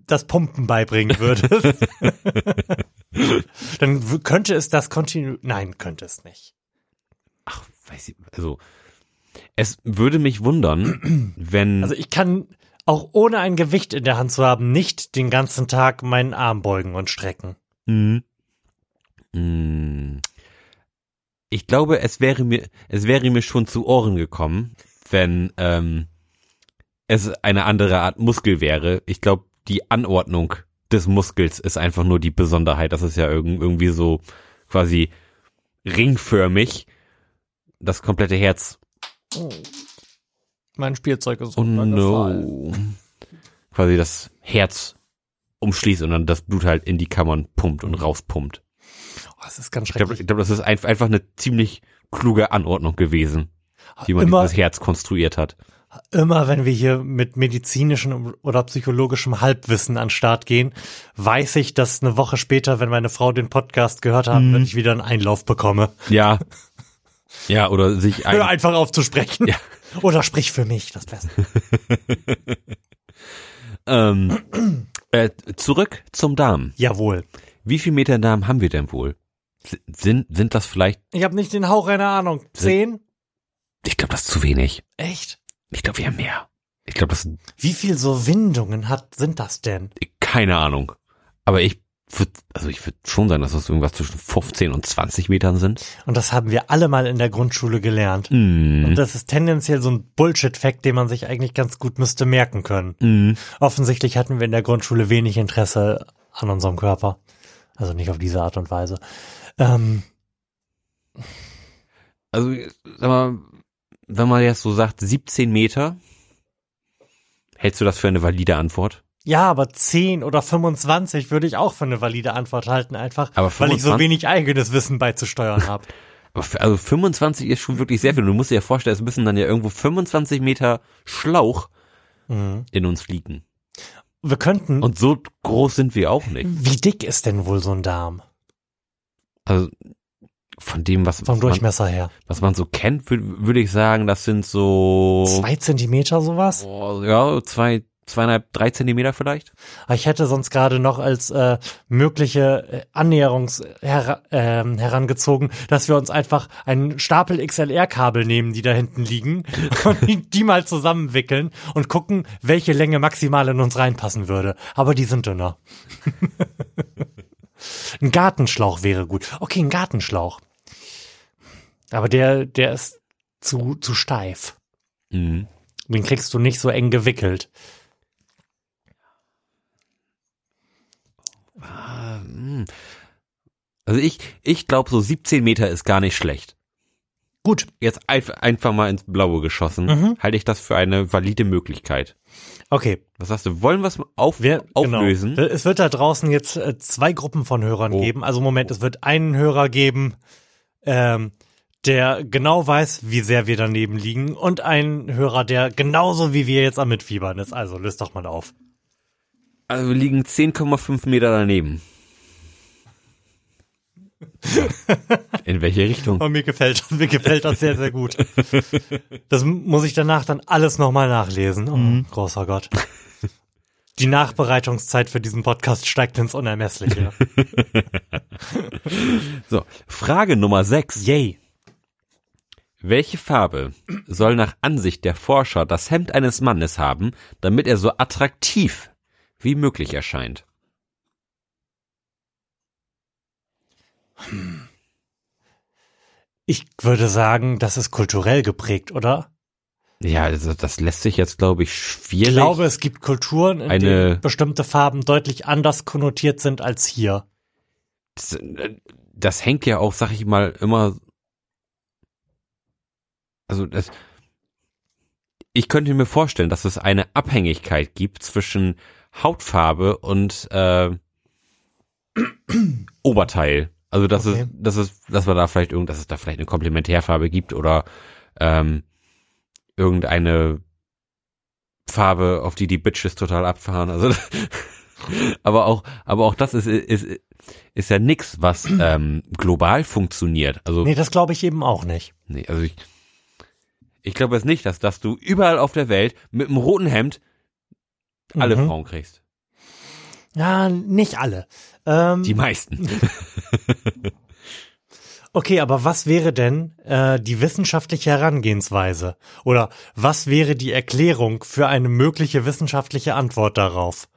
das Pumpen beibringen würdest, dann könnte es das kontinu, nein, könnte es nicht. Ach, weiß ich, also es würde mich wundern, wenn Also ich kann auch ohne ein Gewicht in der Hand zu haben, nicht den ganzen Tag meinen Arm beugen und strecken. Mhm. Mm. Ich glaube, es wäre mir, es wäre mir schon zu Ohren gekommen, wenn ähm, es eine andere Art Muskel wäre. Ich glaube, die Anordnung des Muskels ist einfach nur die Besonderheit. Das ist ja irgend- irgendwie so quasi ringförmig. Das komplette Herz. Mein Spielzeug ist Oh runtergefallen. no. Quasi das Herz umschließt und dann das Blut halt in die Kammern pumpt und rauspumpt. Oh, das ist ganz Ich glaube, schrecklich. ich glaub, das ist ein, einfach eine ziemlich kluge Anordnung gewesen, wie man Immer- dieses Herz konstruiert hat. Immer wenn wir hier mit medizinischem oder psychologischem Halbwissen an den Start gehen, weiß ich, dass eine Woche später, wenn meine Frau den Podcast gehört hat, Mhm. wenn ich wieder einen Einlauf bekomme. Ja. Ja, oder sich Hör ein, einfach auf zu sprechen. Ja. Oder sprich für mich, das Beste. ähm, äh, zurück zum Darm. Jawohl. Wie viel Meter Darm haben wir denn wohl? S- Sind, sind das vielleicht, Ich habe nicht den Hauch einer Ahnung. Zehn? ich glaube, das ist zu wenig. Echt? Ich glaube, wir haben mehr. Ich glaube, das Wie viel so Windungen hat, sind das denn? keine Ahnung. Aber ich würde, also ich würde schon sagen, dass das irgendwas zwischen 15 und 20 Metern sind. Und das haben wir alle mal in der Grundschule gelernt. Mm, Und das ist tendenziell so ein Bullshit-Fact, den man sich eigentlich ganz gut müsste merken können. mm. Offensichtlich hatten wir in der Grundschule wenig Interesse an unserem Körper. Also nicht auf diese Art und Weise. Ähm, Also, sag mal, wenn man jetzt so sagt 17 Meter, hältst du das für eine valide Antwort? Ja, aber 10 oder 25 würde ich auch für eine valide Antwort halten, einfach weil ich so 25? wenig eigenes Wissen beizusteuern habe. Aber für, also 25 ist schon wirklich sehr viel. Du musst dir ja vorstellen, es müssen dann ja irgendwo 25 Meter Schlauch mhm. in uns liegen. Wir könnten. Und so groß sind wir auch nicht. wie dick ist denn wohl so ein Darm? Also von dem, was, Vom was, man, Durchmesser her. was man so kennt, würde würd ich sagen, das sind so Zwei Zentimeter sowas? oh, ja, zwei, zweieinhalb, drei Zentimeter vielleicht. Aber Ich hätte sonst gerade noch als äh, mögliche äh, Annäherungs her ähm, herangezogen, dass wir uns einfach einen Stapel XLR-Kabel nehmen, die da hinten liegen, und die, die mal zusammenwickeln und gucken, welche Länge maximal in uns reinpassen würde. Aber die sind dünner. ein Gartenschlauch wäre gut. Okay, ein Gartenschlauch. Aber der, der ist zu, zu steif. Mhm. Den kriegst du nicht so eng gewickelt. Also ich, ich glaube, so 17 Meter ist gar nicht schlecht. Gut. Jetzt einf einfach mal ins Blaue geschossen, Mhm. halte ich das für eine valide Möglichkeit. Okay, Was sagst du? Wollen wir es auf, Wir, auflösen? Genau. Es wird da draußen jetzt äh, zwei Gruppen von Hörern Oh. geben. Also Moment, es wird einen Hörer geben, ähm, der genau weiß, wie sehr wir daneben liegen und einen Hörer, der genauso wie wir jetzt am Mitfiebern ist. Also löst doch mal auf. Also wir liegen 10,5 Meter daneben. In welche Richtung? Und Oh, mir gefällt, mir gefällt das sehr, sehr gut. Das muss ich danach dann alles nochmal nachlesen. Oh, Mhm. großer Gott. Die Nachbereitungszeit für diesen Podcast steigt ins Unermessliche. So, Frage Nummer 6. Yay. Welche Farbe soll nach Ansicht der Forscher das Hemd eines Mannes haben, damit er so attraktiv wie möglich erscheint? Ich würde sagen, das ist kulturell geprägt, oder? Ja, also das lässt sich jetzt, glaube ich, schwierig. Ich glaube, es gibt Kulturen, in denen bestimmte Farben deutlich anders konnotiert sind als hier. das, das hängt ja auch, sag ich mal, immer. Also das. Ich könnte mir vorstellen, dass es eine Abhängigkeit gibt zwischen Hautfarbe und äh, Oberteil. Also dass Okay. es, dass es, dass man da vielleicht irgend, dass es da vielleicht eine Komplementärfarbe gibt oder ähm, irgendeine Farbe, auf die die Bitches total abfahren. Also aber auch, aber auch das ist ist ist ja nix, was ähm, global funktioniert. Also Nee, das glaube ich eben auch nicht. Nee, also ich, ich glaube jetzt nicht, dass, dass du überall auf der Welt mit einem roten Hemd alle Mhm. Frauen kriegst. Ja, nicht alle. Ähm, Die meisten. okay, aber was wäre denn äh, die wissenschaftliche Herangehensweise? Oder was wäre die Erklärung für eine mögliche wissenschaftliche Antwort darauf?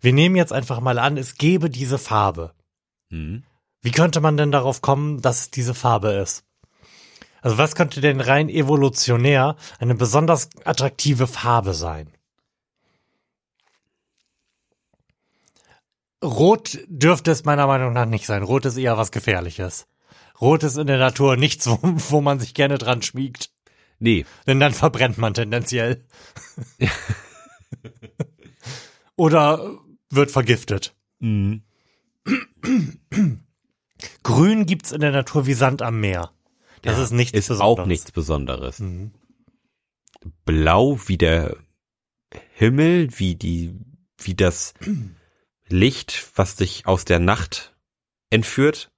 Wir nehmen jetzt einfach mal an, es gäbe diese Farbe. Mhm. Wie könnte man denn darauf kommen, dass es diese Farbe ist? Also was könnte denn rein evolutionär eine besonders attraktive Farbe sein? Rot dürfte es meiner Meinung nach nicht sein. Rot ist eher was Gefährliches. Rot ist in der Natur nichts, wo, wo man sich gerne dran schmiegt. Nee, Denn dann verbrennt man tendenziell. Oder wird vergiftet. Mhm. Grün gibt's in der Natur wie Sand am Meer. Das Ja, ist nichts ist Besonderes. auch nichts Besonderes. Mhm. Blau wie der Himmel, wie die, wie das Licht, was dich aus der Nacht entführt,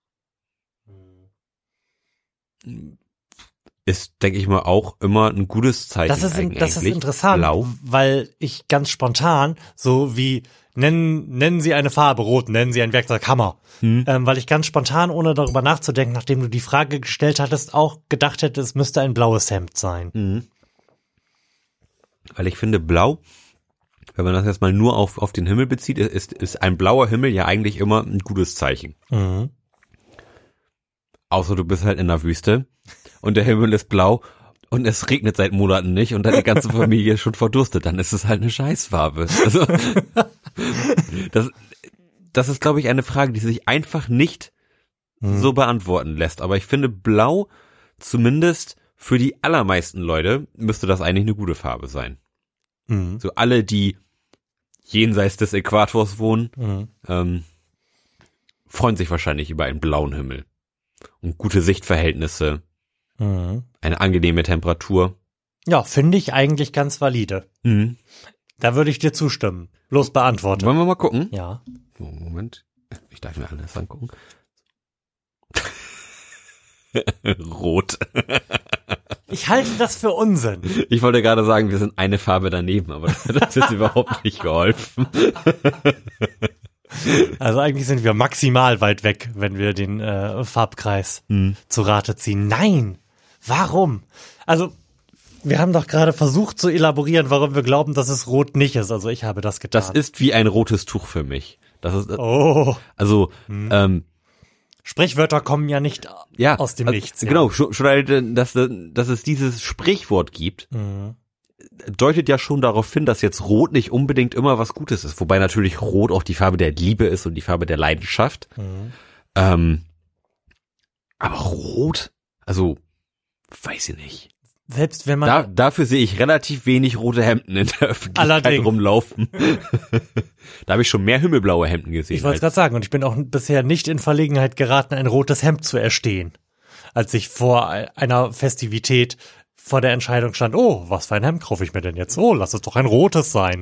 ist, denke ich mal, auch immer ein gutes Zeichen. Das ist, eigentlich. das ist interessant, Blau. weil ich ganz spontan, so wie nennen, nennen Sie eine Farbe rot, nennen Sie ein Werkzeug Hammer, Hm. ähm, weil ich ganz spontan, ohne darüber nachzudenken, nachdem du die Frage gestellt hattest, auch gedacht hätte, es müsste ein blaues Hemd sein. Mhm. Weil ich finde, blau, wenn man das jetzt mal nur auf, auf den Himmel bezieht, ist, ist ein blauer Himmel ja eigentlich immer ein gutes Zeichen. Mhm. Außer du bist halt in der Wüste und der Himmel ist blau und es regnet seit Monaten nicht und deine ganze Familie ist schon verdurstet, dann ist es halt eine Scheißfarbe. Also, das, das ist, glaube ich, eine Frage, die sich einfach nicht Mhm. so beantworten lässt. Aber ich finde, blau, zumindest für die allermeisten Leute, müsste das eigentlich eine gute Farbe sein. Mhm. So alle, die jenseits des Äquators wohnen, Mhm. ähm, freuen sich wahrscheinlich über einen blauen Himmel und gute Sichtverhältnisse, Mhm. eine angenehme Temperatur. Ja, finde ich eigentlich ganz valide. Mhm. Da würde ich dir zustimmen. Los beantworte. Wollen wir mal gucken? Ja. Moment, ich darf mir alles angucken. Rot. Ich halte das für Unsinn. Ich wollte gerade sagen, wir sind eine Farbe daneben, aber das jetzt überhaupt nicht geholfen. Also eigentlich sind wir maximal weit weg, wenn wir den äh, Farbkreis Hm. zu Rate ziehen. Nein! Warum? Also, wir haben doch gerade versucht zu elaborieren, warum wir glauben, dass es rot nicht ist. Also ich habe das getan. Das ist wie ein rotes Tuch für mich. Das ist, oh, also, ähm, Sprichwörter kommen ja nicht ja, aus dem also, Nichts. Ja. Genau, schon, schon alleine, dass, dass es dieses Sprichwort gibt, Mhm. deutet ja schon darauf hin, dass jetzt Rot nicht unbedingt immer was Gutes ist. Wobei natürlich Rot auch die Farbe der Liebe ist und die Farbe der Leidenschaft. Mhm. Ähm, aber Rot, also weiß ich nicht. Selbst wenn man Da, dafür sehe ich relativ wenig rote Hemden in der Öffentlichkeit Allerdings. rumlaufen. da habe ich schon mehr himmelblaue Hemden gesehen. Ich wollte es gerade sagen, und ich bin auch bisher nicht in Verlegenheit geraten, ein rotes Hemd zu erstehen. Als ich vor einer Festivität vor der Entscheidung stand, oh, was für ein Hemd kaufe ich mir denn jetzt? Oh, lass es doch ein rotes sein.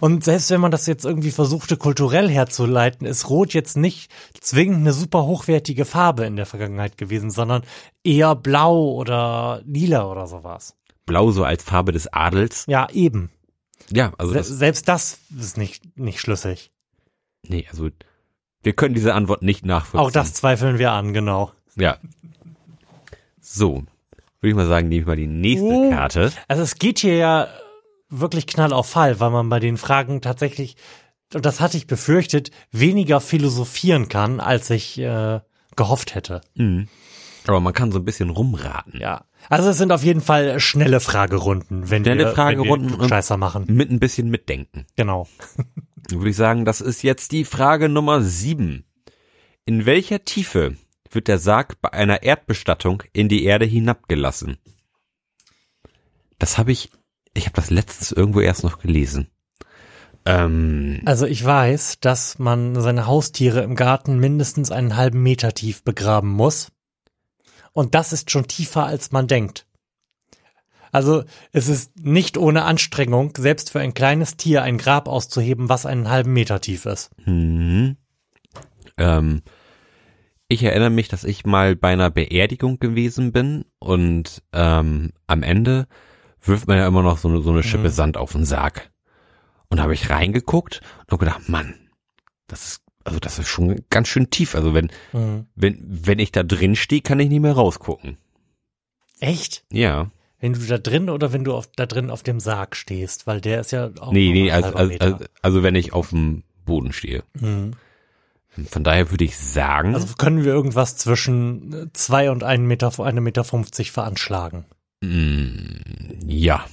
Und selbst wenn man das jetzt irgendwie versuchte, kulturell herzuleiten, ist Rot jetzt nicht zwingend eine super hochwertige Farbe in der Vergangenheit gewesen, sondern eher blau oder lila oder sowas. Blau so als Farbe des Adels. Ja, eben. Ja, also Se das, selbst das ist nicht, nicht schlüssig. nee, also wir können diese Antwort nicht nachvollziehen. Auch das zweifeln wir an, genau. Ja. So, würde ich mal sagen, nehme ich mal die nächste Oh. Karte. Also es geht hier ja wirklich knall auf Fall, weil man bei den Fragen tatsächlich, und das hatte ich befürchtet, weniger philosophieren kann, als ich äh, gehofft hätte. Mhm. Aber man kann so ein bisschen rumraten. Ja. Also es sind auf jeden Fall schnelle Fragerunden, wenn Schnelle wir, Fragerunden wenn wir Scheißer machen. Mit ein bisschen mitdenken. Genau. Dann würde ich sagen, das ist jetzt die Frage Nummer sieben. In welcher Tiefe wird der Sarg bei einer Erdbestattung in die Erde hinabgelassen? Das habe ich, ich habe das letztens irgendwo erst noch gelesen. Ähm, Also ich weiß, dass man seine Haustiere im Garten mindestens einen halben Meter tief begraben muss. Und das ist schon tiefer, als man denkt. Also es ist nicht ohne Anstrengung, selbst für ein kleines Tier ein Grab auszuheben, was einen halben Meter tief ist. Mhm. Ähm, ich erinnere mich, dass ich mal bei einer Beerdigung gewesen bin und ähm, am Ende wirft man ja immer noch so eine, so eine Schippe Mhm. Sand auf den Sarg. Und da habe ich reingeguckt und hab gedacht, Mann, das ist, also das ist schon ganz schön tief. Also wenn, Mhm. wenn, wenn ich da drin stehe, kann ich nicht mehr rausgucken. Echt? Ja. Wenn du da drin oder wenn du auf, da drin auf dem Sarg stehst, weil der ist ja auch Nee, nee, also, also, also, also wenn ich auf dem Boden stehe. Mhm. Von daher würde ich sagen, Also können wir irgendwas zwischen äh, zwei und einem Meter, einem Meter fünfzig veranschlagen. Mm, Ja.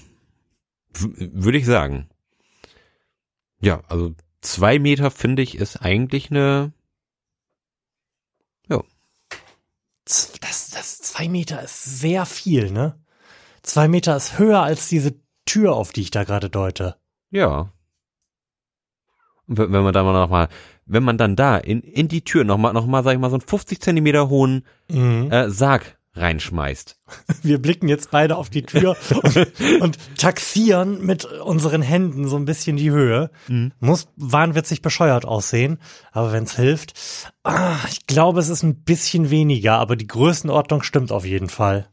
W würde ich sagen. Ja, also zwei Meter finde ich ist eigentlich eine. Z- Das, das zwei Meter ist sehr viel, ne? Zwei Meter ist höher als diese Tür, auf die ich da gerade deute. Ja. Und wenn wenn man da mal noch mal, wenn man dann da in, in die Tür noch mal, noch mal, sag ich mal, so einen 50 Zentimeter hohen Mhm. äh, Sarg reinschmeißt. Wir blicken jetzt beide auf die Tür und, und taxieren mit unseren Händen so ein bisschen die Höhe. Muss wahnwitzig bescheuert aussehen, aber wenn's hilft. Ah, ich glaube, es ist ein bisschen weniger, aber die Größenordnung stimmt auf jeden Fall.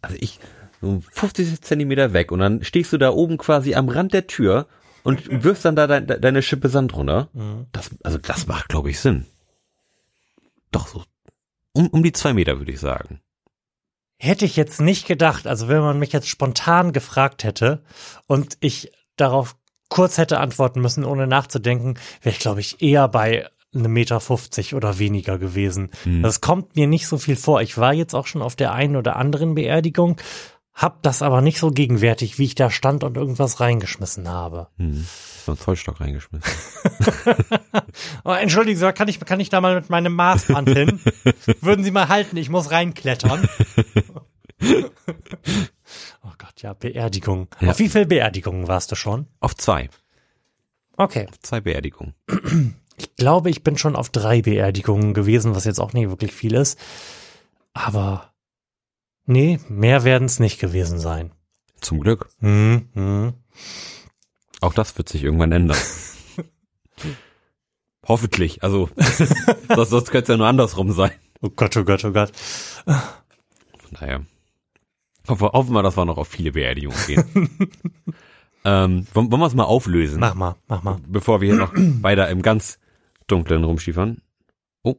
Also ich, so 50 Zentimeter weg und dann stehst du da oben quasi am Rand der Tür und wirfst dann da dein, de, deine Schippe Sand runter. Das, also das macht, glaube ich, Sinn. Doch so. Um, um die zwei Meter, würde ich sagen. Hätte ich jetzt nicht gedacht, also wenn man mich jetzt spontan gefragt hätte und ich darauf kurz hätte antworten müssen, ohne nachzudenken, wäre ich, glaube ich, eher bei einem Meter 50 oder weniger gewesen. Das kommt mir nicht so viel vor. Ich war jetzt auch schon auf der einen oder anderen Beerdigung, hab das aber nicht so gegenwärtig, wie ich da stand und irgendwas reingeschmissen habe. Hm. So einen Zollstock reingeschmissen. Oh, entschuldigen Sie, kann ich, kann ich da mal mit meinem Maßband hin? Würden Sie mal halten, ich muss reinklettern. oh Gott, ja, Beerdigung. Ja. Auf wie viele Beerdigungen warst du schon? Auf zwei. Okay. Zwei Beerdigungen. Ich glaube, ich bin schon auf drei Beerdigungen gewesen, was jetzt auch nicht wirklich viel ist. Aber nee, mehr werden es nicht gewesen sein. Zum Glück. Hm, hm. Auch das wird sich irgendwann ändern. Hoffentlich. Also, das, das könnte es ja nur andersrum sein. Oh Gott, oh Gott, oh Gott. Von daher. Hoffen, hoffen wir, dass wir noch auf viele Beerdigungen gehen. ähm, wollen, wollen wir es mal auflösen? Mach mal, mach mal. Bevor wir hier noch weiter im ganz dunklen rumschiefern. Oh.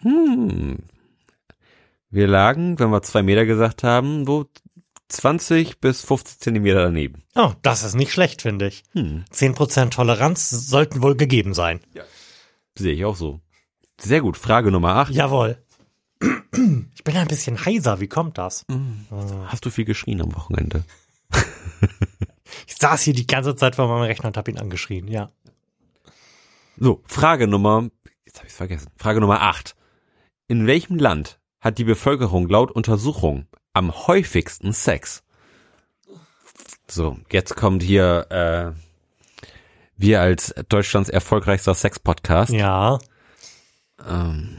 Hm. Wir lagen, wenn wir zwei Meter gesagt haben, so 20 bis 50 Zentimeter daneben. Oh, das ist nicht schlecht, finde ich. Hm. 10% Toleranz sollten wohl gegeben sein. Sehe ich auch so. Sehr gut. Frage Nummer 8. Jawohl. Ich bin ein bisschen heiser, wie kommt das? Hast du viel geschrien am Wochenende? Ich saß hier die ganze Zeit vor meinem Rechner und hab ihn angeschrien, ja. So, Frage Nummer, jetzt habe ich vergessen. Frage Nummer 8. In welchem Land hat die Bevölkerung laut Untersuchung am häufigsten Sex? So, jetzt kommt hier äh, wir als Deutschlands erfolgreichster Sex-Podcast. Ja. Ähm,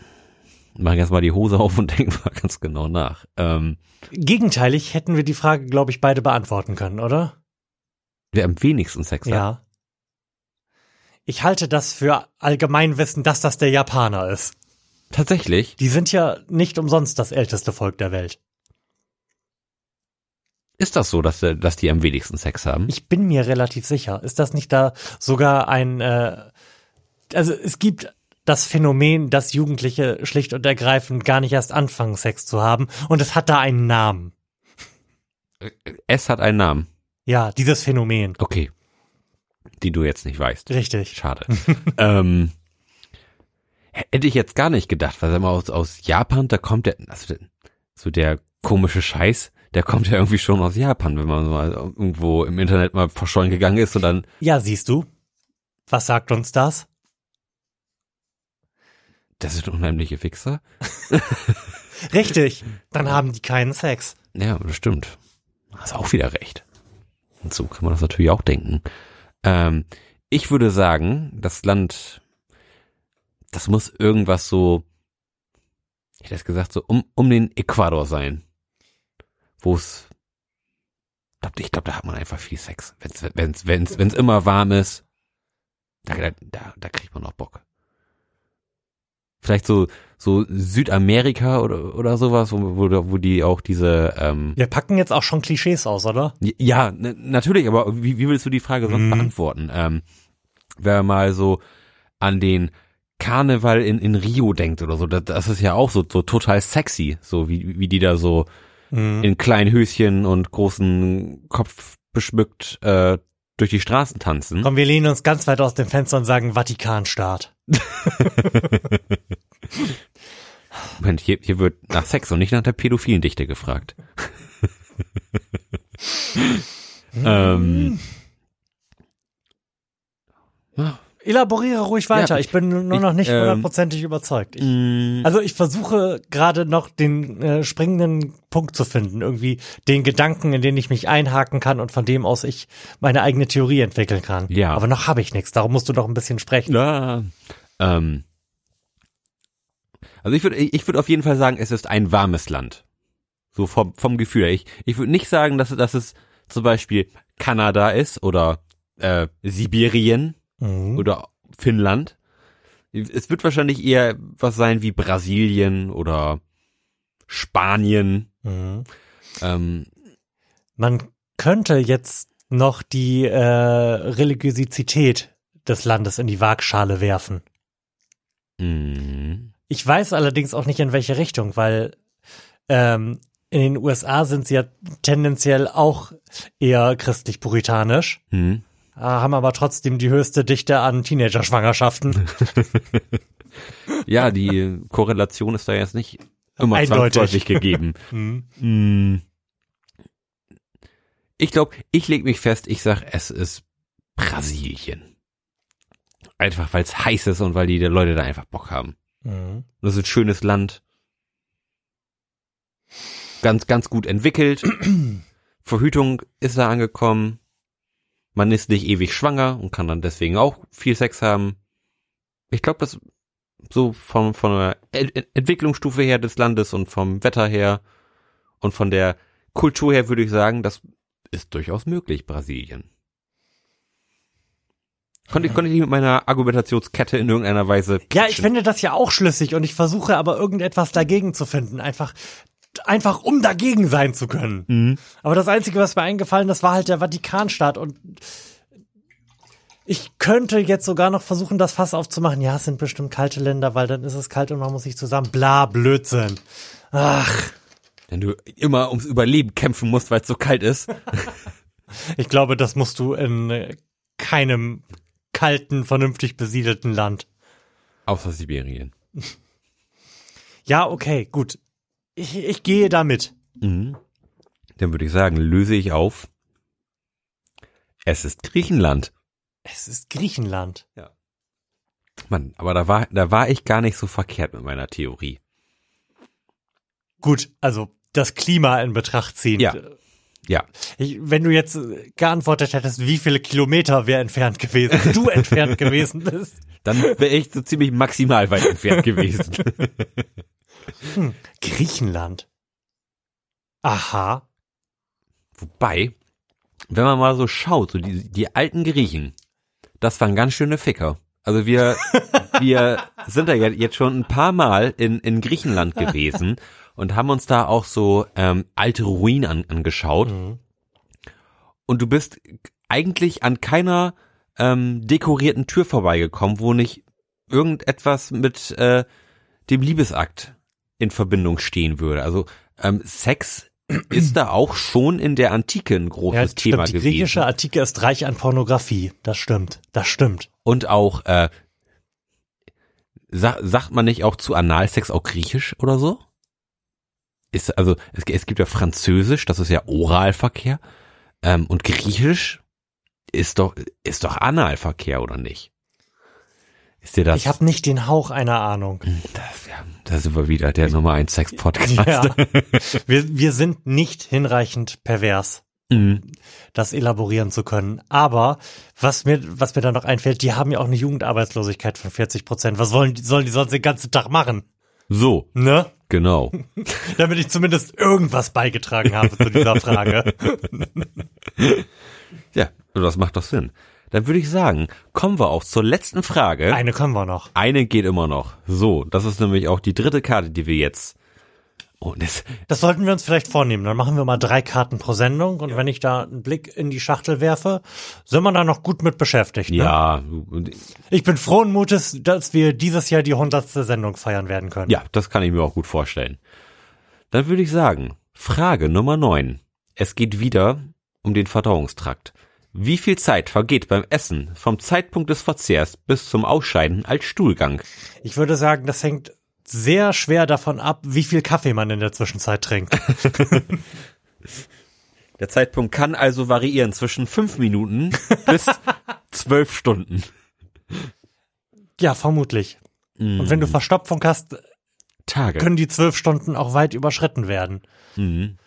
machen jetzt mal die Hose auf und denken mal ganz genau nach. Ähm, Gegenteilig hätten wir die Frage, glaube ich, beide beantworten können, oder? wer am wenigsten Sex hat? Ja. Ich halte das für Allgemeinwissen, dass das der Japaner ist. Tatsächlich? Die sind ja nicht umsonst das älteste Volk der Welt. Ist das so, dass, äh, dass die am wenigsten Sex haben? Ich bin mir relativ sicher. Ist das nicht da sogar ein, äh, also es gibt das Phänomen, dass Jugendliche schlicht und ergreifend gar nicht erst anfangen, Sex zu haben. Und es hat da einen Namen. Es hat einen Namen. Ja, dieses Phänomen. Okay. Die du jetzt nicht weißt. Richtig. Schade. ähm, hätte ich jetzt gar nicht gedacht, weil sag mal aus, aus Japan, da kommt der, also der, so der komische Scheiß, der kommt ja irgendwie schon aus Japan, wenn man mal irgendwo im Internet mal verschollen gegangen ist und dann, Ja, siehst du. Was sagt uns das? das ist unheimliche Fixer. Richtig. Dann haben die keinen Sex. Ja, das stimmt. Hast auch wieder recht. Und so kann man das natürlich auch denken. Ähm, ich würde sagen, das Land, das muss irgendwas so, ich hätte es gesagt, so um, um den Äquator sein. Wo es, ich glaube, da hat man einfach viel Sex. Wenn's, wenn's, wenn's, wenn's immer warm ist, da, da, da kriegt man auch Bock. Vielleicht so, so Südamerika oder, oder sowas, wo, wo, wo die auch diese, ähm, Wir packen jetzt auch schon Klischees aus, oder? ja, natürlich, aber wie, wie willst du die Frage sonst Mhm. beantworten? Ähm, wenn man mal so an den Karneval in, in Rio denkt oder so, das, das ist ja auch so, so total sexy, so wie, wie die da so Mhm. in kleinen Höschen und großen Kopf beschmückt äh, durch die Straßen tanzen. Komm, wir lehnen uns ganz weit aus dem Fenster und sagen Vatikanstaat. Moment, hier, hier wird nach Sex und nicht nach der pädophilen Dichte gefragt. ähm, elaboriere ruhig weiter. Ja, ich bin nur noch nicht ähm, hundertprozentig überzeugt. Ich, Mm, also ich versuche gerade noch den äh, springenden Punkt zu finden, irgendwie den Gedanken, in den ich mich einhaken kann und von dem aus ich meine eigene Theorie entwickeln kann. Ja. Aber noch habe ich nichts, darum musst du noch ein bisschen sprechen. Na, ähm, also ich würde ich würde auf jeden Fall sagen, es ist ein warmes Land. So vom, vom Gefühl her. Ich, ich würde nicht sagen, dass, dass es zum Beispiel Kanada ist oder äh, Sibirien Mhm. oder Finnland. Es wird wahrscheinlich eher was sein wie Brasilien oder Spanien. Mhm. Ähm, Man könnte jetzt noch die äh, Religiosität des Landes in die Waagschale werfen. mh, Ich weiß allerdings auch nicht in welche Richtung, weil ähm, in den USA sind sie ja tendenziell auch eher christlich-puritanisch, hm. Äh, haben aber trotzdem die höchste Dichte an Teenager-Schwangerschaften. Ja, die Korrelation ist da jetzt nicht immer Eindeutig. gegeben. Hm. Ich glaube, ich leg mich fest, ich sag, es ist Brasilien. Einfach weil es heiß ist und weil die Leute da einfach Bock haben. Mhm. Das ist ein schönes Land. Ganz, ganz gut entwickelt. Verhütung ist da angekommen. Man ist nicht ewig schwanger und kann dann deswegen auch viel Sex haben. Ich glaube, das so von, von der Ent- Entwicklungsstufe her des Landes und vom Wetter her und von der Kultur her würde ich sagen, das ist durchaus möglich, Brasilien. Konnte, konnte ich mit meiner Argumentationskette in irgendeiner Weise Ja, ich finde das ja auch schlüssig und ich versuche aber irgendetwas dagegen zu finden. Einfach, einfach um dagegen sein zu können. Mhm. Aber das Einzige, was mir eingefallen ist, war halt der Vatikanstaat und ich könnte jetzt sogar noch versuchen, das Fass aufzumachen. Ja, es sind bestimmt kalte Länder, weil dann ist es kalt und man muss sich zusammen. Bla, Blödsinn. Ach, Wenn du immer ums Überleben kämpfen musst, weil es so kalt ist. ich glaube, das musst du in keinem kalten, vernünftig besiedelten Land. Außer Sibirien. Ja, okay, gut. Ich, ich gehe damit. Mhm. Dann würde ich sagen, löse ich auf. Es ist Griechenland. Es ist Griechenland. Mann, aber da war, da war ich gar nicht so verkehrt mit meiner Theorie. Gut, also das Klima in Betracht ziehen. Ja. Ja. Ich, wenn du jetzt geantwortet hättest, wie viele Kilometer wir entfernt gewesen, du entfernt gewesen bist. Dann wäre ich so ziemlich maximal weit entfernt gewesen. Griechenland. Aha. Wobei, wenn man mal so schaut, so die, die alten Griechen, das waren ganz schöne Ficker. Also wir, wir sind da ja jetzt schon ein paar Mal in, in Griechenland gewesen und haben uns da auch so ähm, alte Ruinen an, angeschaut. Mhm. Und du bist eigentlich an keiner ähm, dekorierten Tür vorbeigekommen, wo nicht irgendetwas mit äh, dem Liebesakt in Verbindung stehen würde. Also ähm, Sex ist da auch schon in der Antike ein großes Ja, Thema stimmt. Die gewesen. griechische Antike ist reich an Pornografie. Das stimmt. Das stimmt. Und auch, äh, sa sagt man nicht auch zu Analsex auch griechisch oder so? Ist, also, es, es gibt ja Französisch, das ist ja Oralverkehr. Ähm, und Griechisch ist doch, ist doch Analverkehr, oder nicht? Ist dir das? Ich habe nicht den Hauch einer Ahnung. das, ja, da sind wir wieder, der Nummer 1 Sex-Podcast. Ja. Wir, wir sind nicht hinreichend pervers. Mhm. das elaborieren zu können. Aber was mir, was mir da noch einfällt, die haben ja auch eine Jugendarbeitslosigkeit von 40 Prozent. Was wollen sollen die sonst den ganzen Tag machen? So, Ne? genau. Damit ich zumindest irgendwas beigetragen habe zu dieser Frage. Ja, das macht doch Sinn. Dann würde ich sagen, kommen wir auch zur letzten Frage. Eine können wir noch. Eine geht immer noch. So, das ist nämlich auch die dritte Karte, die wir jetzt. Und das, Das sollten wir uns vielleicht vornehmen. Dann machen wir mal drei Karten pro Sendung und wenn ich da einen Blick in die Schachtel werfe, sind wir da noch gut mit beschäftigt. Ne? ja, Ich bin frohen Mutes, dass wir dieses Jahr die hundertste Sendung feiern werden können. ja, das kann ich mir auch gut vorstellen. Dann würde ich sagen, Frage Nummer 9. Es geht wieder um den Verdauungstrakt. Wie viel Zeit vergeht beim Essen vom Zeitpunkt des Verzehrs bis zum Ausscheiden als Stuhlgang? Ich würde sagen, das hängt sehr schwer davon ab, wie viel Kaffee man in der Zwischenzeit trinkt. Der Zeitpunkt kann also variieren zwischen fünf Minuten bis zwölf Stunden. Ja, vermutlich. Und wenn du Verstopfung hast, Tage. können die zwölf Stunden auch weit überschritten werden. Mhm.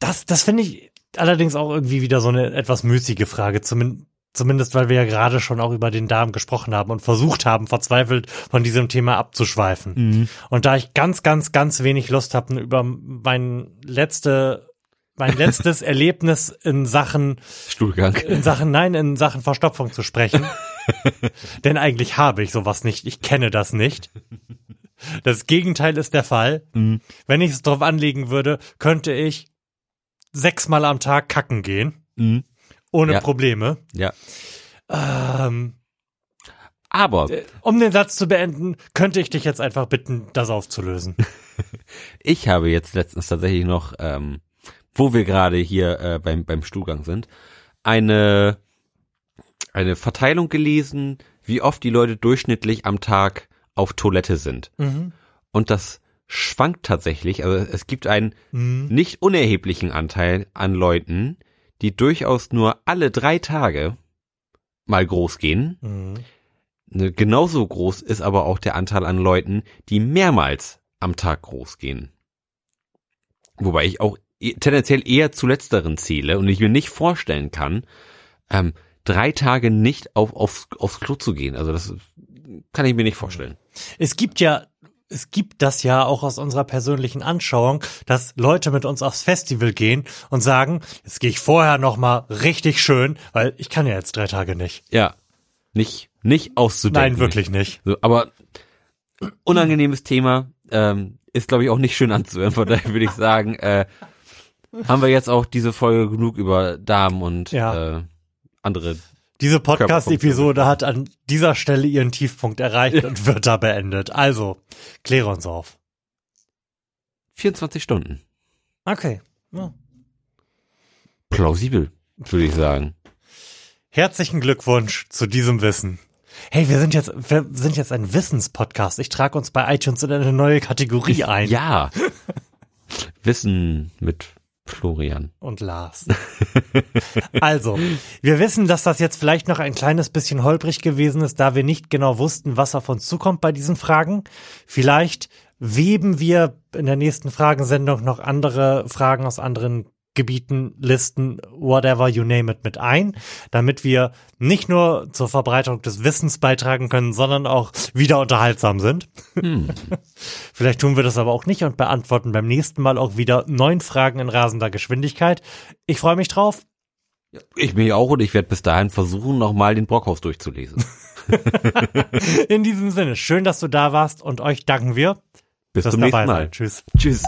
Das, das finde ich allerdings auch irgendwie wieder so eine etwas müßige Frage, zumindest, zumindest weil wir ja gerade schon auch über den Darm gesprochen haben und versucht haben, verzweifelt von diesem Thema abzuschweifen. Mhm. Und da ich ganz, ganz, ganz wenig Lust habe, über mein letzte, mein letztes Erlebnis in Sachen, Stuhlgang. in Sachen, nein, in Sachen Verstopfung zu sprechen. Denn eigentlich habe ich sowas nicht. Ich kenne das nicht. Das Gegenteil ist der Fall. Mhm. Wenn ich es drauf anlegen würde, könnte ich sechsmal am Tag kacken gehen. Mhm. Ohne Ja. Probleme. Ja. Ähm, Aber um den Satz zu beenden, könnte ich dich jetzt einfach bitten, das aufzulösen. ich habe jetzt letztens tatsächlich noch, ähm, wo wir gerade hier äh, beim, beim Stuhlgang sind, eine, eine Verteilung gelesen, wie oft die Leute durchschnittlich am Tag auf Toilette sind. Mhm. Und das schwankt tatsächlich. Also es gibt einen Mhm. nicht unerheblichen Anteil an Leuten, die durchaus nur alle drei Tage mal groß gehen. Mhm. Ne, Genauso groß ist aber auch der Anteil an Leuten, die mehrmals am Tag groß gehen. Wobei ich auch e- tendenziell eher zu letzteren zähle und ich mir nicht vorstellen kann, ähm, drei Tage nicht auf, aufs, aufs Klo zu gehen. Also das kann ich mir nicht vorstellen. Es gibt ja, es gibt das ja auch aus unserer persönlichen Anschauung, dass Leute mit uns aufs Festival gehen und sagen, jetzt gehe ich vorher noch mal richtig schön, weil ich kann ja jetzt drei Tage nicht. Ja, nicht, nicht auszudenken. Nein, wirklich nicht. So, aber unangenehmes Thema ähm, ist, glaube ich, auch nicht schön anzuhören. Von daher würde ich sagen, äh, haben wir jetzt auch diese Folge genug über Darm und Ja. äh, andere. Diese Podcast-Episode hat an dieser Stelle ihren Tiefpunkt erreicht und wird da beendet. Also, kläre uns auf. 24 Stunden. Okay. Ja. Plausibel, würde ich sagen. Herzlichen Glückwunsch zu diesem Wissen. Hey, wir sind jetzt, wir sind jetzt ein Wissenspodcast. Ich trage uns bei iTunes in eine neue Kategorie ein. Ja. Wissen mit Florian. und Lars. also, wir wissen, dass das jetzt vielleicht noch ein kleines bisschen holprig gewesen ist, da wir nicht genau wussten, was auf uns zukommt bei diesen Fragen. Vielleicht weben wir in der nächsten Fragensendung noch andere Fragen aus anderen Gebieten, Listen, whatever you name it mit ein, damit wir nicht nur zur Verbreitung des Wissens beitragen können, sondern auch wieder unterhaltsam sind. Vielleicht tun wir das aber auch nicht und beantworten beim nächsten Mal auch wieder neun Fragen in rasender Geschwindigkeit. Ich freue mich drauf. Ich mich auch und ich werde bis dahin versuchen, nochmal den Brockhaus durchzulesen. In diesem Sinne, schön, dass du da warst und euch danken wir. Bis zum nächsten. Mal. Tschüss. Tschüss.